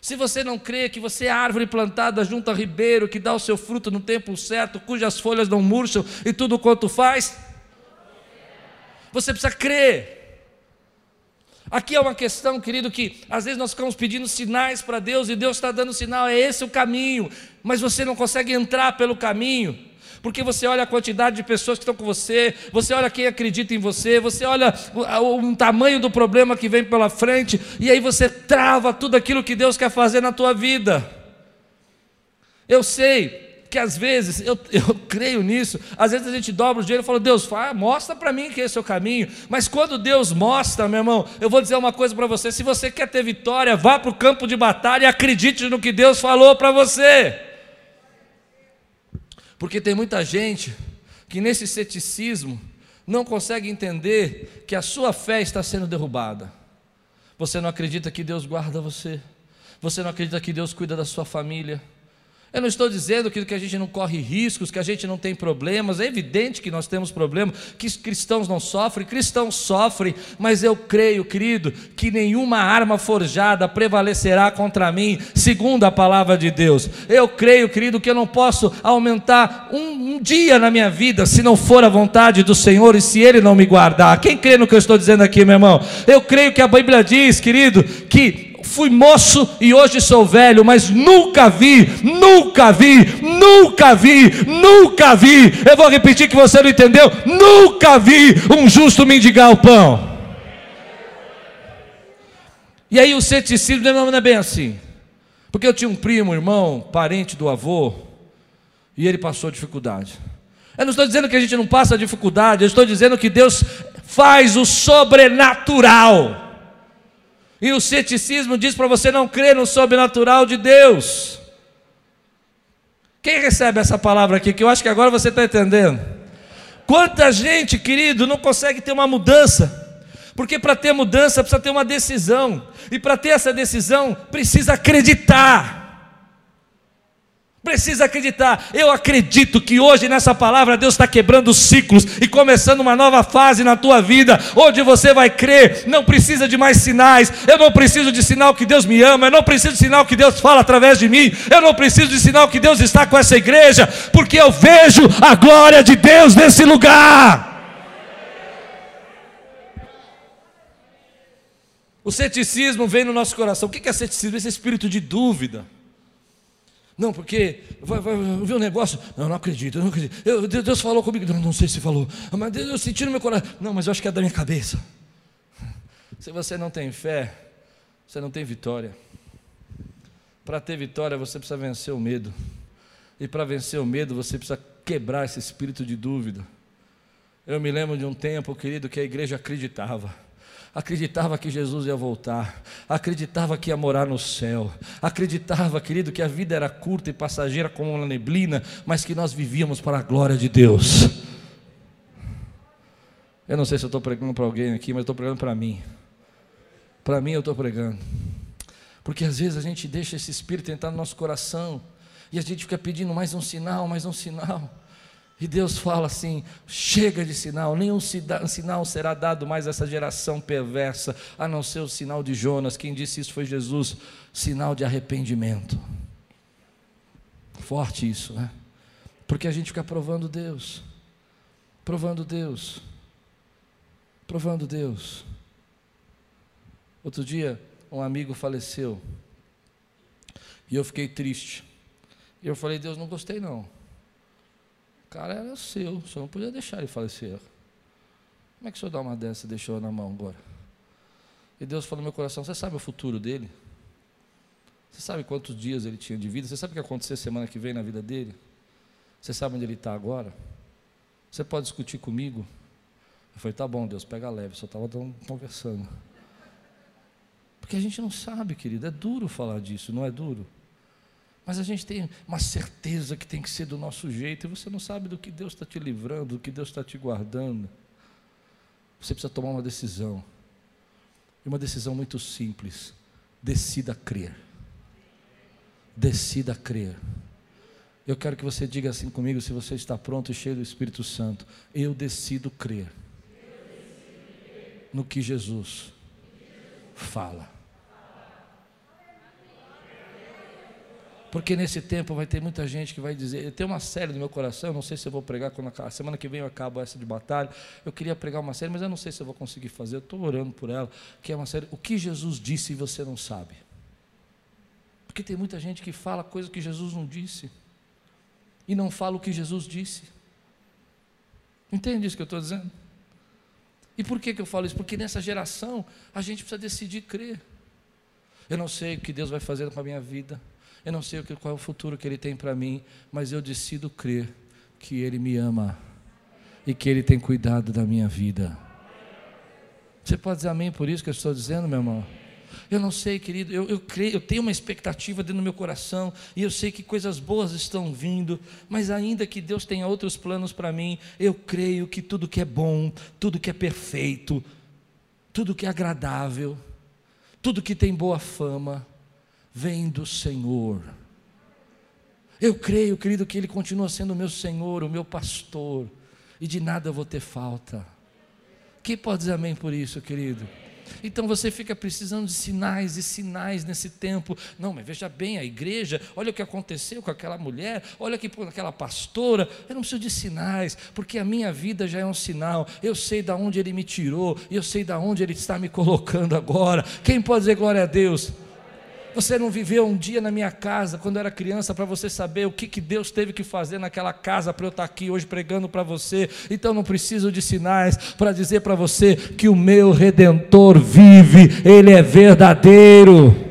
se você não crê que você é árvore plantada junto a ribeiro, que dá o seu fruto no tempo certo, cujas folhas não murcham e tudo quanto faz, você precisa crer. Aqui é uma questão, querido, que às vezes nós ficamos pedindo sinais para Deus e Deus está dando sinal, é esse o caminho, mas você não consegue entrar pelo caminho, porque você olha a quantidade de pessoas que estão com você, você olha quem acredita em você, você olha o, o tamanho do problema que vem pela frente, e aí você trava tudo aquilo que Deus quer fazer na tua vida. Eu sei, que às vezes, eu, eu creio nisso, às vezes a gente dobra o dinheiro e fala, Deus, fala, mostra para mim que esse é o caminho. Mas quando Deus mostra, meu irmão, eu vou dizer uma coisa para você: se você quer ter vitória, vá para o campo de batalha e acredite no que Deus falou para você. Porque tem muita gente que nesse ceticismo não consegue entender que a sua fé está sendo derrubada. Você não acredita que Deus guarda você, você não acredita que Deus cuida da sua família. Eu não estou dizendo que, a gente não corre riscos, que a gente não tem problemas. É evidente que nós temos problemas, que cristãos não sofrem, cristãos sofrem, mas eu creio, querido, que nenhuma arma forjada prevalecerá contra mim, segundo a palavra de Deus. Eu creio, querido, que eu não posso aumentar um, um dia na minha vida se não for a vontade do Senhor e se Ele não me guardar. Quem crê no que eu estou dizendo aqui, meu irmão? Eu creio que a Bíblia diz, querido, que fui moço e hoje sou velho, mas nunca vi, nunca vi, nunca vi, nunca vi. Eu vou repetir que você não entendeu: nunca vi um justo mendigar o pão. E aí o ceticismo não é bem assim. Porque eu tinha um primo, irmão, parente do avô, e ele passou dificuldade. Eu não estou dizendo que a gente não passa dificuldade, eu estou dizendo que Deus faz o sobrenatural. E o ceticismo diz para você não crer no sobrenatural de Deus. Quem recebe essa palavra aqui? Que eu acho que agora você está entendendo. Quanta gente, querido, não consegue ter uma mudança. Porque para ter mudança precisa ter uma decisão. E para ter essa decisão, precisa acreditar. Precisa acreditar. Eu acredito que hoje nessa palavra Deus está quebrando ciclos e começando uma nova fase na tua vida, onde você vai crer. Não precisa de mais sinais. Eu não preciso de sinal que Deus me ama. Eu não preciso de sinal que Deus fala através de mim. Eu não preciso de sinal que Deus está com essa igreja, porque eu vejo a glória de Deus nesse lugar. O ceticismo vem no nosso coração. O que é ceticismo? Esse espírito de dúvida. Não, porque vai, vai, ver um negócio. Não, não acredito, não acredito. Eu, Deus falou comigo. Não, não sei se falou. Mas eu senti no meu coração. Não, mas eu acho que é da minha cabeça. Se você não tem fé, você não tem vitória. Para ter vitória, você precisa vencer o medo. E para vencer o medo, você precisa quebrar esse espírito de dúvida. Eu me lembro de um tempo, querido, que a igreja acreditava acreditava que Jesus ia voltar, acreditava que ia morar no céu, acreditava, querido, que a vida era curta e passageira como uma neblina, mas que nós vivíamos para a glória de Deus. Eu não sei se eu estou pregando para alguém aqui, mas estou pregando para mim. Para mim eu estou pregando. Porque às vezes a gente deixa esse espírito entrar no nosso coração E a gente fica pedindo mais um sinal, mais um sinal. E Deus fala assim: chega de sinal, nenhum sinal será dado mais a essa geração perversa, a não ser o sinal de Jonas. Quem disse isso foi Jesus, sinal de arrependimento. Forte isso, né? Porque a gente fica provando Deus, provando Deus, provando Deus. Outro dia, um amigo faleceu, e eu fiquei triste. E eu falei: Deus, não gostei não. O cara era seu, o senhor não podia deixar ele falecer. Como é que o senhor dá uma dessa e deixou na mão agora? E Deus falou no meu coração: Você sabe o futuro dele? Você sabe quantos dias ele tinha de vida? Você sabe o que acontecer semana que vem na vida dele? Você sabe onde ele está agora? Você pode discutir comigo? Eu falei: Tá bom, Deus, pega leve, só estava conversando. Porque a gente não sabe, querido, é duro falar disso, não é duro? Mas a gente tem uma certeza que tem que ser do nosso jeito, e você não sabe do que Deus está te livrando, do que Deus está te guardando. Você precisa tomar uma decisão. E uma decisão muito simples. Decida crer. Decida crer. Eu quero que você diga assim comigo, se você está pronto e cheio do Espírito Santo. Eu decido crer no que Jesus fala. Porque nesse tempo vai ter muita gente que vai dizer. Tem uma série no meu coração, não sei se eu vou pregar quando a semana que vem eu acabo essa de batalha. Eu queria pregar uma série, mas eu não sei se eu vou conseguir fazer. Eu estou orando por ela, que é uma série. O que Jesus disse e você não sabe? Porque tem muita gente que fala coisa que Jesus não disse e não fala o que Jesus disse. Entende isso que eu estou dizendo? E por que, que eu falo isso? Porque nessa geração a gente precisa decidir crer. Eu não sei o que Deus vai fazer com a minha vida. Eu não sei qual é o futuro que Ele tem para mim, mas eu decido crer que Ele me ama e que Ele tem cuidado da minha vida. Você pode dizer amém por isso que eu estou dizendo, meu irmão? Eu não sei, querido, eu, eu, creio, eu tenho uma expectativa dentro do meu coração e eu sei que coisas boas estão vindo, mas ainda que Deus tenha outros planos para mim, eu creio que tudo que é bom, tudo que é perfeito, tudo que é agradável, tudo que tem boa fama, vem do Senhor. Eu creio, querido, que Ele continua sendo o meu Senhor, o meu pastor, e de nada vou ter falta. Quem pode dizer amém por isso, querido? Então você fica precisando de sinais e sinais nesse tempo. Não, mas veja bem, a igreja, olha o que aconteceu com aquela mulher, olha com aquela pastora. Eu não preciso de sinais, porque a minha vida já é um sinal. Eu sei de onde ele me tirou, eu sei de onde ele está me colocando agora. Quem pode dizer glória a Deus? Você não viveu um dia na minha casa quando eu era criança para você saber o que, que Deus teve que fazer naquela casa para eu estar aqui hoje pregando para você. Então não preciso de sinais para dizer para você que o meu redentor vive, ele é verdadeiro.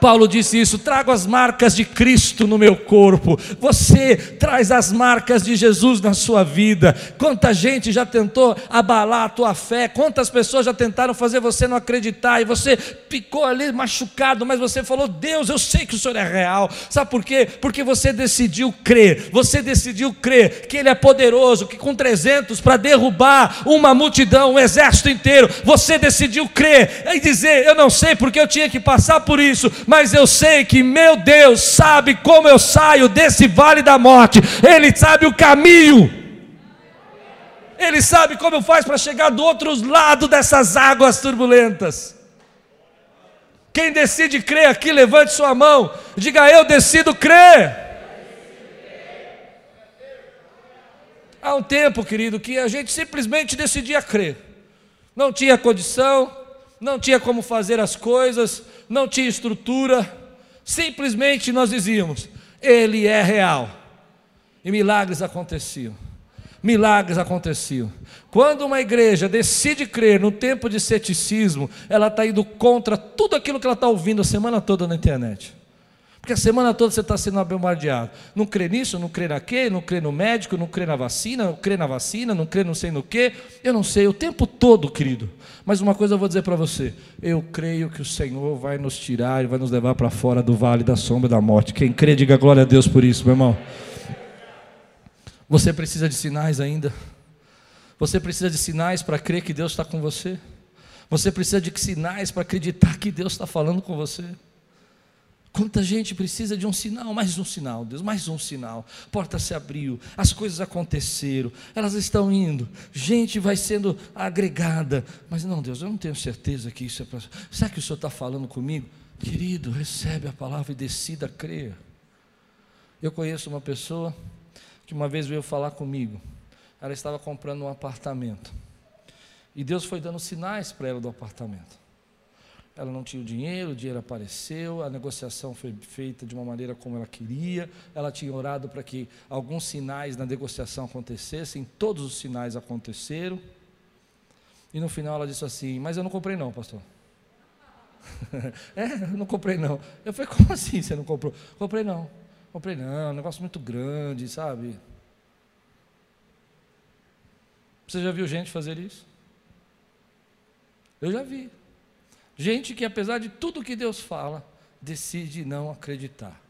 Paulo disse isso: trago as marcas de Cristo no meu corpo. Você traz as marcas de Jesus na sua vida. Quanta gente já tentou abalar a tua fé, quantas pessoas já tentaram fazer você não acreditar, e você ficou ali machucado, mas você falou: Deus, eu sei que o Senhor é real. Sabe por quê? Porque você decidiu crer, você decidiu crer que Ele é poderoso, que com 300 para derrubar uma multidão, um exército inteiro, você decidiu crer e dizer: Eu não sei porque eu tinha que passar por isso mas eu sei que meu Deus sabe como eu saio desse vale da morte, Ele sabe o caminho, Ele sabe como eu faço para chegar do outro lado dessas águas turbulentas. Quem decide crer aqui, levante sua mão, diga eu decido crer. Há um tempo, querido, que a gente simplesmente decidia crer, não tinha condição, não tinha como fazer as coisas, não tinha estrutura, simplesmente nós dizíamos: Ele é real. E milagres aconteciam. Milagres aconteciam. Quando uma igreja decide crer no tempo de ceticismo, ela está indo contra tudo aquilo que ela está ouvindo a semana toda na internet. Porque a semana toda você está sendo bombardeado. Não crê nisso, não crê naquele, não crê no médico, não crê na vacina, não crê na vacina, não crê não sei no que. Eu não sei, o tempo todo, querido. Mas uma coisa eu vou dizer para você: eu creio que o Senhor vai nos tirar e vai nos levar para fora do vale da sombra da morte. Quem crê, diga glória a Deus por isso, meu irmão. Você precisa de sinais ainda. Você precisa de sinais para crer que Deus está com você. Você precisa de sinais para acreditar que Deus está falando com você. Quanta gente precisa de um sinal, mais um sinal, Deus, mais um sinal. Porta se abriu, as coisas aconteceram, elas estão indo, gente vai sendo agregada. Mas não, Deus, eu não tenho certeza que isso é para. Será que o Senhor está falando comigo? Querido, recebe a palavra e decida crer. Eu conheço uma pessoa que uma vez veio falar comigo. Ela estava comprando um apartamento. E Deus foi dando sinais para ela do apartamento ela não tinha o dinheiro, o dinheiro apareceu, a negociação foi feita de uma maneira como ela queria, ela tinha orado para que alguns sinais na negociação acontecessem, todos os sinais aconteceram, e no final ela disse assim: Mas eu não comprei, não, pastor. é, eu não comprei, não. Eu falei: Como assim você não comprou? Comprei, não. Comprei, não, um negócio muito grande, sabe? Você já viu gente fazer isso? Eu já vi. Gente que, apesar de tudo que Deus fala, decide não acreditar.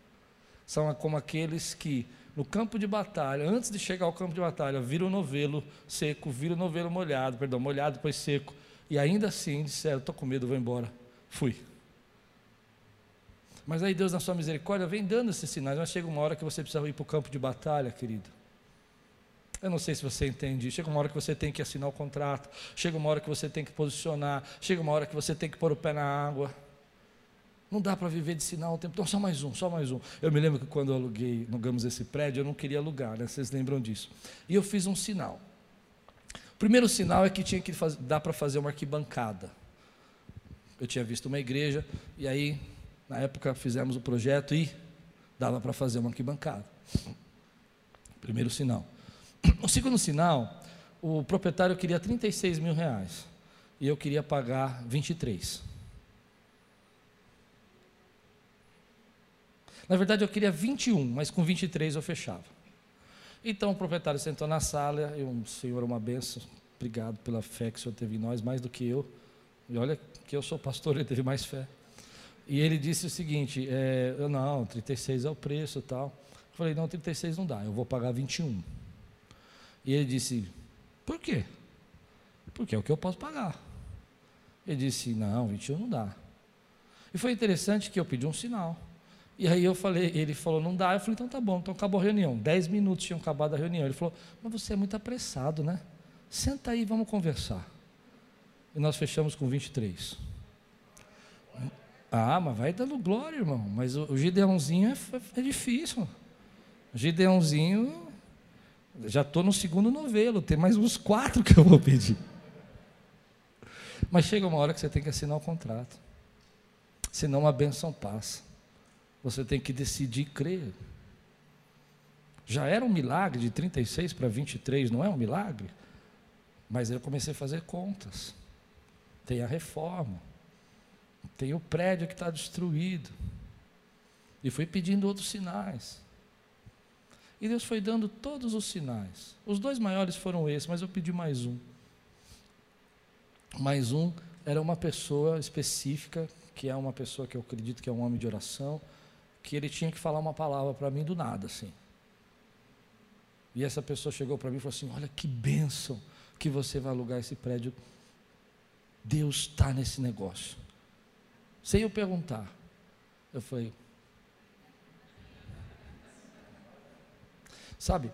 São como aqueles que, no campo de batalha, antes de chegar ao campo de batalha, viram o novelo seco, viram o novelo molhado, perdão, molhado depois seco, e ainda assim disseram: estou com medo, vou embora. Fui. Mas aí Deus, na sua misericórdia, vem dando esses sinais, mas chega uma hora que você precisa ir para o campo de batalha, querido. Eu não sei se você entende. Chega uma hora que você tem que assinar o contrato, chega uma hora que você tem que posicionar, chega uma hora que você tem que pôr o pé na água. Não dá para viver de sinal o tempo todo. Só mais um, só mais um. Eu me lembro que quando eu aluguei, alugamos esse prédio, eu não queria alugar, né? Vocês lembram disso? E eu fiz um sinal. O primeiro sinal é que tinha que dar para fazer uma arquibancada. Eu tinha visto uma igreja, e aí, na época, fizemos o projeto e dava para fazer uma arquibancada. Primeiro sinal. O segundo sinal, o proprietário queria 36 mil reais e eu queria pagar 23. Na verdade, eu queria 21, mas com 23 eu fechava. Então o proprietário sentou na sala, e um senhor, uma benção, obrigado pela fé que o senhor teve em nós, mais do que eu. E olha que eu sou pastor, ele teve mais fé. E ele disse o seguinte: é, eu, não, 36 é o preço tal. Eu falei: não, 36 não dá, eu vou pagar 21. E ele disse: Por quê? Porque é o que eu posso pagar. Ele disse: Não, 21 não dá. E foi interessante que eu pedi um sinal. E aí eu falei, ele falou, não dá. Eu falei, então tá bom, então acabou a reunião. Dez minutos tinham acabado a reunião. Ele falou, mas você é muito apressado, né? Senta aí, vamos conversar. E nós fechamos com 23. Ah, mas vai dando glória, irmão. Mas o, Gideãozinho é, é difícil. Gideãozinho já estou no segundo novelo, tem mais uns quatro que eu vou pedir. Mas chega uma hora que você tem que assinar o contrato. Senão a benção passa. Você tem que decidir crer. Já era um milagre de 36 para 23, não é um milagre? Mas eu comecei a fazer contas. Tem a reforma. Tem o prédio que está destruído. E fui pedindo outros sinais. E Deus foi dando todos os sinais. Os dois maiores foram esses, mas eu pedi mais um. Mais um era uma pessoa específica, que é uma pessoa que eu acredito que é um homem de oração, que ele tinha que falar uma palavra para mim do nada, assim. E essa pessoa chegou para mim e falou assim: Olha que bênção que você vai alugar esse prédio. Deus está nesse negócio. Sem eu perguntar. Eu falei, Sabe,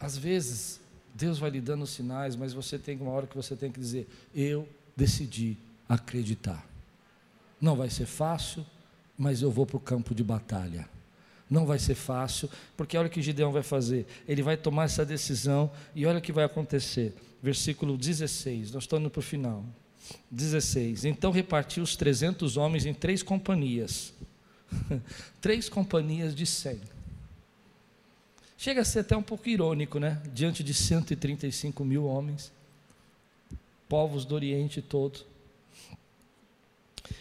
às vezes Deus vai lhe dando sinais, mas você tem uma hora que você tem que dizer: Eu decidi acreditar. Não vai ser fácil, mas eu vou para o campo de batalha. Não vai ser fácil, porque olha o que Gideão vai fazer. Ele vai tomar essa decisão e olha o que vai acontecer. Versículo 16, nós estamos para o final. 16. Então repartiu os 300 homens em três companhias. três companhias de 100. Chega a ser até um pouco irônico, né? Diante de 135 mil homens, povos do Oriente todo.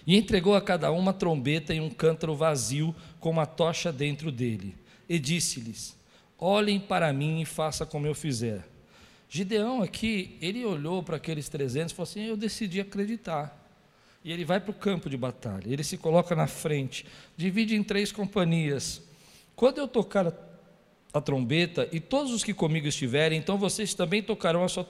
E entregou a cada um uma trombeta e um cântaro vazio com uma tocha dentro dele. E disse-lhes: Olhem para mim e faça como eu fizer. Gideão aqui, ele olhou para aqueles 300 e falou assim: Eu decidi acreditar. E ele vai para o campo de batalha, ele se coloca na frente, divide em três companhias. Quando eu tocar a trombeta, e todos os que comigo estiverem, então vocês também tocarão a sua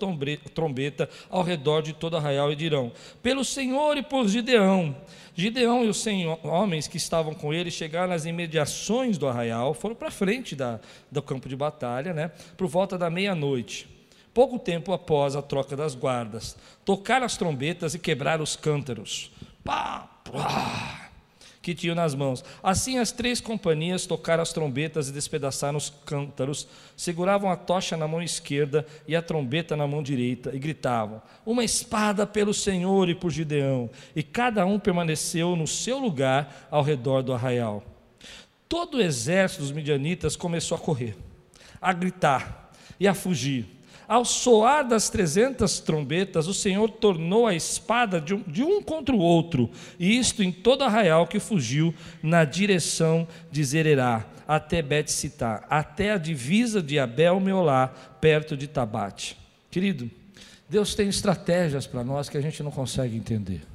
trombeta ao redor de todo arraial e dirão: Pelo Senhor e por Gideão. Gideão e os homens que estavam com ele chegaram nas imediações do arraial, foram para frente da, do campo de batalha, né, por volta da meia-noite. Pouco tempo após a troca das guardas, tocaram as trombetas e quebraram os cântaros. Pá, pá, que tinham nas mãos. Assim as três companhias tocaram as trombetas e despedaçaram os cântaros, seguravam a tocha na mão esquerda e a trombeta na mão direita, e gritavam: Uma espada pelo Senhor e por Gideão. E cada um permaneceu no seu lugar ao redor do arraial. Todo o exército dos midianitas começou a correr, a gritar e a fugir. Ao soar das trezentas trombetas, o Senhor tornou a espada de um, de um contra o outro, e isto em todo arraial que fugiu na direção de Zererá, até bet até a divisa de Abel-Meolá, perto de Tabate. Querido, Deus tem estratégias para nós que a gente não consegue entender.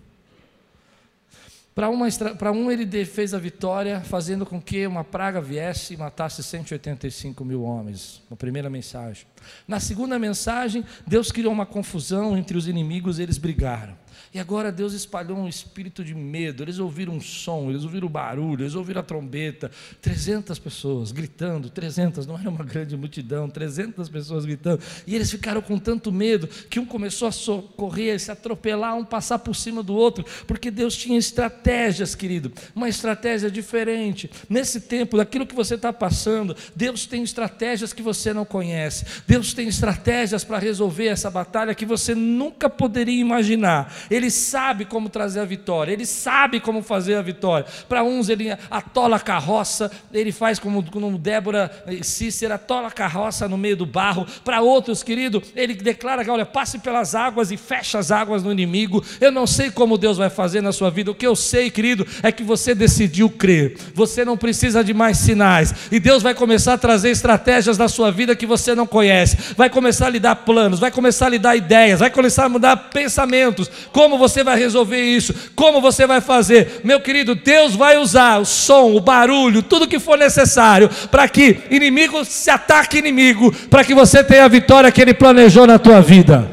Para um, ele fez a vitória, fazendo com que uma praga viesse e matasse 185 mil homens. Na primeira mensagem. Na segunda mensagem, Deus criou uma confusão entre os inimigos, e eles brigaram. E agora Deus espalhou um espírito de medo. Eles ouviram um som, eles ouviram barulho, eles ouviram a trombeta. 300 pessoas gritando, 300, não era uma grande multidão, 300 pessoas gritando. E eles ficaram com tanto medo que um começou a socorrer, se atropelar, um passar por cima do outro, porque Deus tinha estratégias, querido, uma estratégia diferente. Nesse tempo, daquilo que você está passando, Deus tem estratégias que você não conhece. Deus tem estratégias para resolver essa batalha que você nunca poderia imaginar. Ele sabe como trazer a vitória, ele sabe como fazer a vitória. Para uns, ele atola a carroça, ele faz como, como Débora e Cícera, atola a carroça no meio do barro. Para outros, querido, ele declara que, olha, passe pelas águas e fecha as águas no inimigo. Eu não sei como Deus vai fazer na sua vida, o que eu sei, querido, é que você decidiu crer, você não precisa de mais sinais, e Deus vai começar a trazer estratégias na sua vida que você não conhece, vai começar a lhe dar planos, vai começar a lhe dar ideias, vai começar a mudar pensamentos, como você vai resolver isso? Como você vai fazer? Meu querido, Deus vai usar o som, o barulho, tudo que for necessário para que inimigo se ataque inimigo, para que você tenha a vitória que ele planejou na tua vida.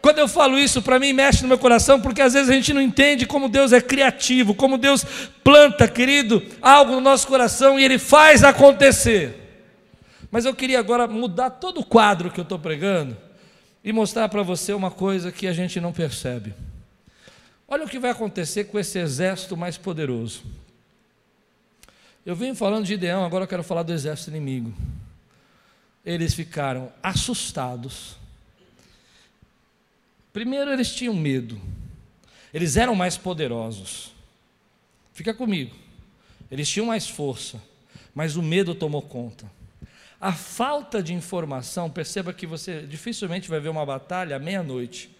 Quando eu falo isso, para mim mexe no meu coração, porque às vezes a gente não entende como Deus é criativo, como Deus planta, querido, algo no nosso coração e Ele faz acontecer. Mas eu queria agora mudar todo o quadro que eu estou pregando e mostrar para você uma coisa que a gente não percebe. Olha o que vai acontecer com esse exército mais poderoso. Eu venho falando de Gideão, agora eu quero falar do exército inimigo. Eles ficaram assustados. Primeiro, eles tinham medo. Eles eram mais poderosos. Fica comigo. Eles tinham mais força, mas o medo tomou conta. A falta de informação, perceba que você dificilmente vai ver uma batalha à meia-noite,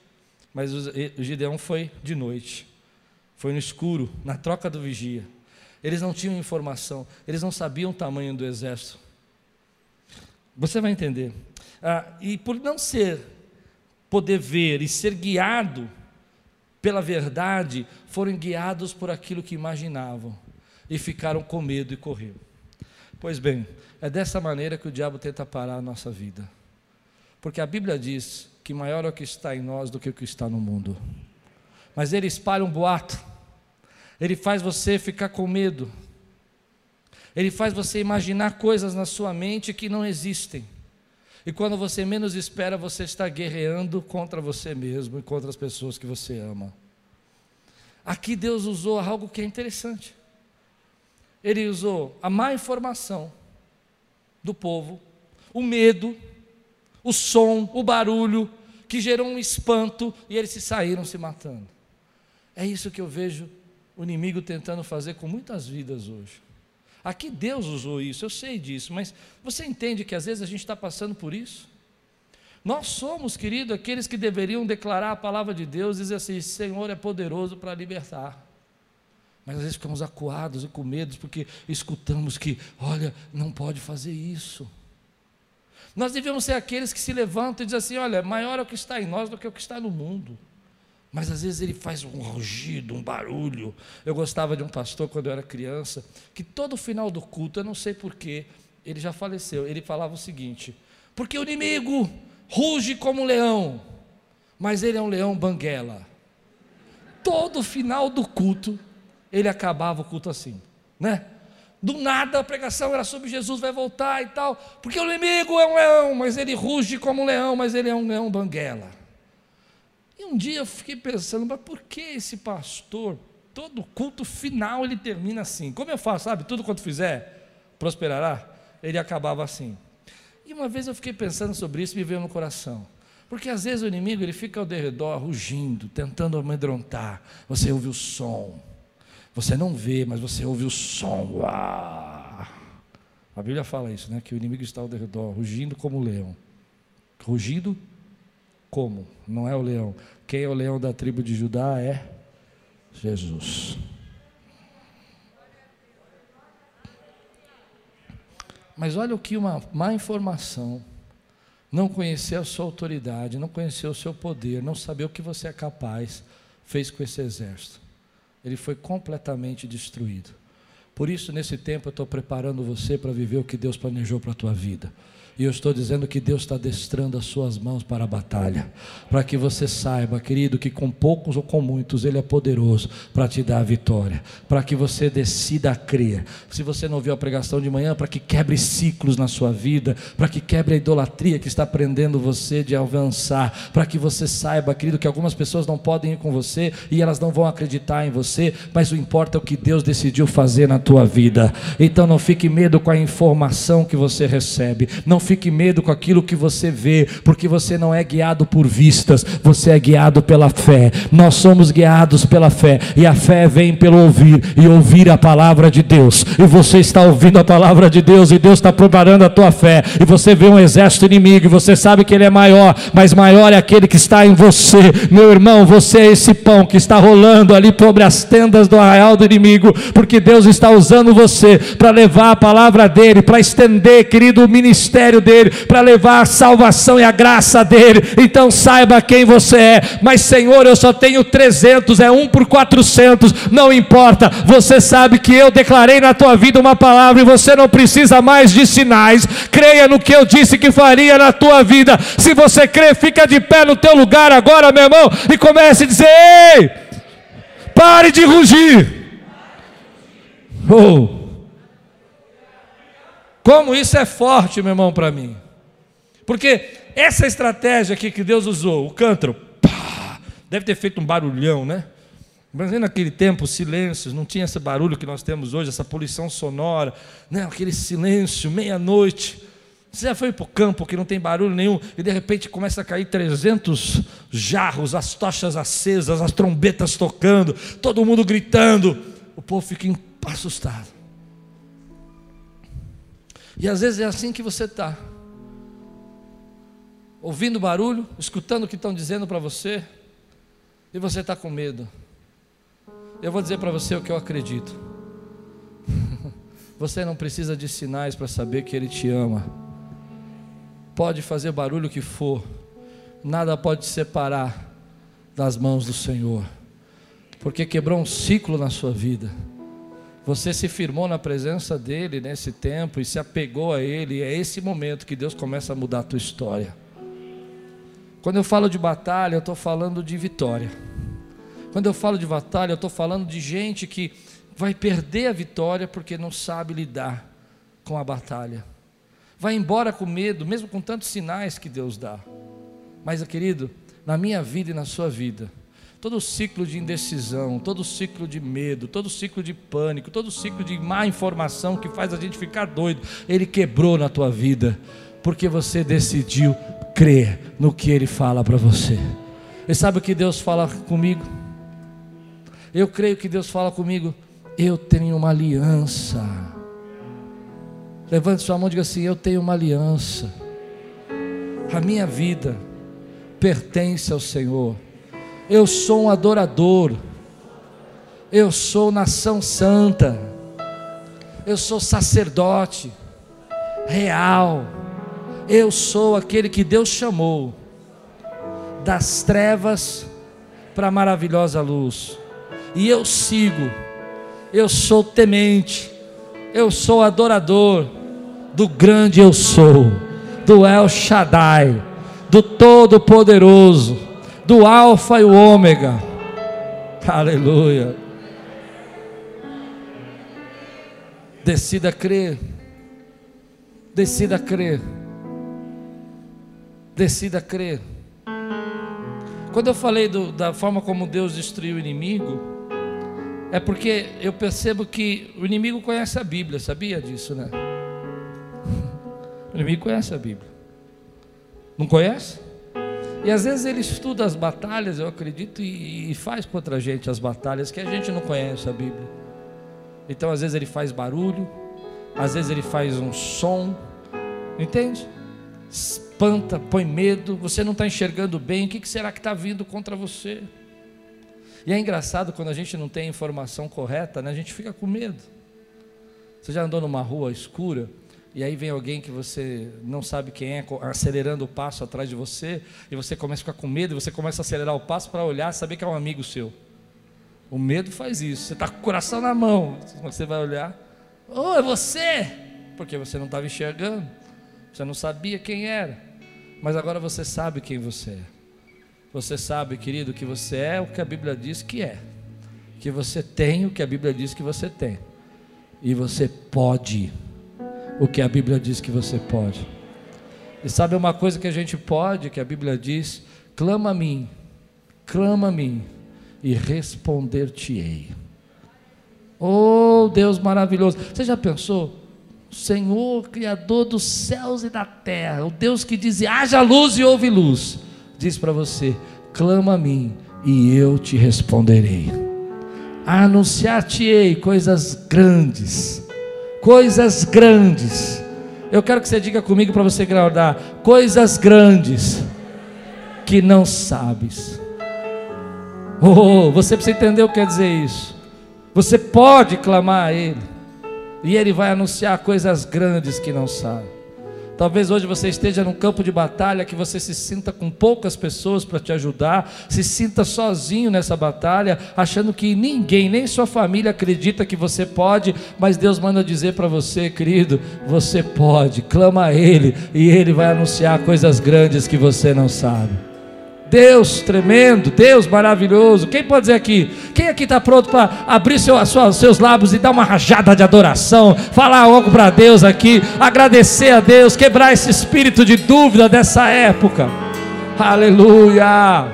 mas o Gideão foi de noite, foi no escuro, na troca do vigia. Eles não tinham informação, eles não sabiam o tamanho do exército. Você vai entender. Ah, e por não ser, poder ver e ser guiado pela verdade, foram guiados por aquilo que imaginavam e ficaram com medo e correram. Pois bem, é dessa maneira que o diabo tenta parar a nossa vida. Porque a Bíblia diz que maior é o que está em nós do que o que está no mundo. Mas ele espalha um boato. Ele faz você ficar com medo. Ele faz você imaginar coisas na sua mente que não existem. E quando você menos espera, você está guerreando contra você mesmo e contra as pessoas que você ama. Aqui Deus usou algo que é interessante. Ele usou a má informação do povo, o medo, o som, o barulho, que gerou um espanto e eles se saíram se matando. É isso que eu vejo o inimigo tentando fazer com muitas vidas hoje. Aqui Deus usou isso, eu sei disso, mas você entende que às vezes a gente está passando por isso? Nós somos, querido, aqueles que deveriam declarar a palavra de Deus e dizer assim: Senhor é poderoso para libertar. Mas às vezes ficamos acuados e com medo porque escutamos que, olha, não pode fazer isso. Nós devemos ser aqueles que se levantam e dizem assim: olha, maior é o que está em nós do que o que está no mundo. Mas às vezes ele faz um rugido, um barulho. Eu gostava de um pastor quando eu era criança, que todo final do culto, eu não sei porquê, ele já faleceu, ele falava o seguinte: porque o inimigo ruge como um leão, mas ele é um leão banguela. Todo final do culto, ele acabava o culto assim, né? Do nada a pregação era sobre Jesus vai voltar e tal, porque o inimigo é um leão, mas ele ruge como um leão, mas ele é um leão banguela. E um dia eu fiquei pensando, mas por que esse pastor, todo culto final ele termina assim? Como eu faço, sabe? Tudo quanto fizer, prosperará? Ele acabava assim. E uma vez eu fiquei pensando sobre isso me veio no coração. Porque às vezes o inimigo ele fica ao redor rugindo, tentando amedrontar. Você ouve o som. Você não vê, mas você ouve o som. A Bíblia fala isso, né? Que o inimigo está ao redor, rugindo como o leão. Rugido como? Não é o leão. Quem é o leão da tribo de Judá é Jesus. Mas olha o que uma má informação, não conhecer a sua autoridade, não conhecer o seu poder, não saber o que você é capaz, fez com esse exército. Ele foi completamente destruído. Por isso, nesse tempo, eu estou preparando você para viver o que Deus planejou para a tua vida. E eu estou dizendo que Deus está destrando as suas mãos para a batalha, para que você saiba, querido, que com poucos ou com muitos Ele é poderoso para te dar a vitória, para que você decida crer. Se você não ouviu a pregação de manhã, para que quebre ciclos na sua vida, para que quebre a idolatria que está prendendo você de avançar, para que você saiba, querido, que algumas pessoas não podem ir com você e elas não vão acreditar em você, mas o importa é o que Deus decidiu fazer na tua vida. Então não fique medo com a informação que você recebe, não fique medo com aquilo que você vê, porque você não é guiado por vistas, você é guiado pela fé. Nós somos guiados pela fé, e a fé vem pelo ouvir, e ouvir a palavra de Deus. E você está ouvindo a palavra de Deus, e Deus está preparando a tua fé. E você vê um exército inimigo, e você sabe que ele é maior, mas maior é aquele que está em você. Meu irmão, você é esse pão que está rolando ali sobre as tendas do arraial do inimigo, porque Deus está usando você para levar a palavra dele, para estender, querido, o ministério dele, para levar a salvação e a graça dele. Então saiba quem você é. Mas Senhor, eu só tenho 300, é um por 400, não importa. Você sabe que eu declarei na tua vida uma palavra e você não precisa mais de sinais. Creia no que eu disse que faria na tua vida. Se você crê, fica de pé no teu lugar agora, meu irmão, e comece a dizer: Ei, pare de rugir. Oh. Como isso é forte, meu irmão, para mim. Porque essa estratégia aqui que Deus usou, o cântaro, pá, deve ter feito um barulhão, né? Mas naquele tempo, silêncios, não tinha esse barulho que nós temos hoje, essa poluição sonora, né? aquele silêncio, meia-noite. Você já foi para o campo que não tem barulho nenhum e de repente começa a cair 300 jarros, as tochas acesas, as trombetas tocando, todo mundo gritando. O povo fica assustado. E às vezes é assim que você está. Ouvindo barulho, escutando o que estão dizendo para você, e você está com medo. Eu vou dizer para você o que eu acredito. Você não precisa de sinais para saber que Ele te ama. Pode fazer barulho que for, nada pode separar das mãos do Senhor, porque quebrou um ciclo na sua vida. Você se firmou na presença dele nesse tempo e se apegou a ele, é esse momento que Deus começa a mudar a tua história. Quando eu falo de batalha, eu estou falando de vitória. Quando eu falo de batalha, eu estou falando de gente que vai perder a vitória porque não sabe lidar com a batalha. Vai embora com medo, mesmo com tantos sinais que Deus dá. Mas, querido, na minha vida e na sua vida, todo ciclo de indecisão, todo ciclo de medo, todo ciclo de pânico, todo ciclo de má informação que faz a gente ficar doido, ele quebrou na tua vida, porque você decidiu crer no que ele fala para você. E sabe o que Deus fala comigo? Eu creio que Deus fala comigo, eu tenho uma aliança. Levante sua mão e diga assim: Eu tenho uma aliança. A minha vida pertence ao Senhor. Eu sou um adorador. Eu sou nação santa. Eu sou sacerdote real. Eu sou aquele que Deus chamou das trevas para a maravilhosa luz. E eu sigo. Eu sou temente. Eu sou adorador do grande eu sou, do El Shaddai, do Todo-Poderoso, do Alfa e o Ômega. Aleluia. Decida crer. Decida crer. Decida crer. Quando eu falei do, da forma como Deus destruiu o inimigo, é porque eu percebo que o inimigo conhece a Bíblia, sabia disso, né? O inimigo conhece a Bíblia. Não conhece? E às vezes ele estuda as batalhas, eu acredito, e, e faz contra a gente as batalhas que a gente não conhece a Bíblia. Então às vezes ele faz barulho, às vezes ele faz um som, entende? Espanta, põe medo, você não está enxergando bem, o que será que está vindo contra você? E é engraçado quando a gente não tem a informação correta, né? a gente fica com medo. Você já andou numa rua escura e aí vem alguém que você não sabe quem é, acelerando o passo atrás de você, e você começa a ficar com medo, e você começa a acelerar o passo para olhar, saber que é um amigo seu. O medo faz isso. Você está com o coração na mão, você vai olhar, oh, é você! Porque você não estava enxergando, você não sabia quem era, mas agora você sabe quem você é. Você sabe, querido, que você é o que a Bíblia diz que é, que você tem o que a Bíblia diz que você tem, e você pode o que a Bíblia diz que você pode. E sabe uma coisa que a gente pode, que a Bíblia diz: clama a mim, clama a mim, e responder-te-ei. Oh, Deus maravilhoso. Você já pensou? Senhor, Criador dos céus e da terra, o Deus que diz: haja luz e houve luz, diz para você: clama a mim e eu te responderei. Anunciar-te-ei coisas grandes coisas grandes. Eu quero que você diga comigo para você guardar coisas grandes que não sabes. Oh, você precisa entender o que quer dizer isso. Você pode clamar a Ele, e Ele vai anunciar coisas grandes que não sabe. Talvez hoje você esteja num campo de batalha que você se sinta com poucas pessoas para te ajudar, se sinta sozinho nessa batalha, achando que ninguém, nem sua família acredita que você pode, mas Deus manda dizer para você, querido, você pode, clama a Ele e Ele vai anunciar coisas grandes que você não sabe. Deus tremendo, Deus maravilhoso. Quem pode dizer aqui? Quem aqui está pronto para abrir seu, sua, seus lábios e dar uma rajada de adoração? Falar algo para Deus aqui, agradecer a Deus, quebrar esse espírito de dúvida dessa época. Aleluia!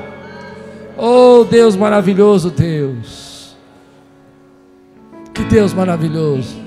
Oh Deus maravilhoso, Deus. Que Deus maravilhoso.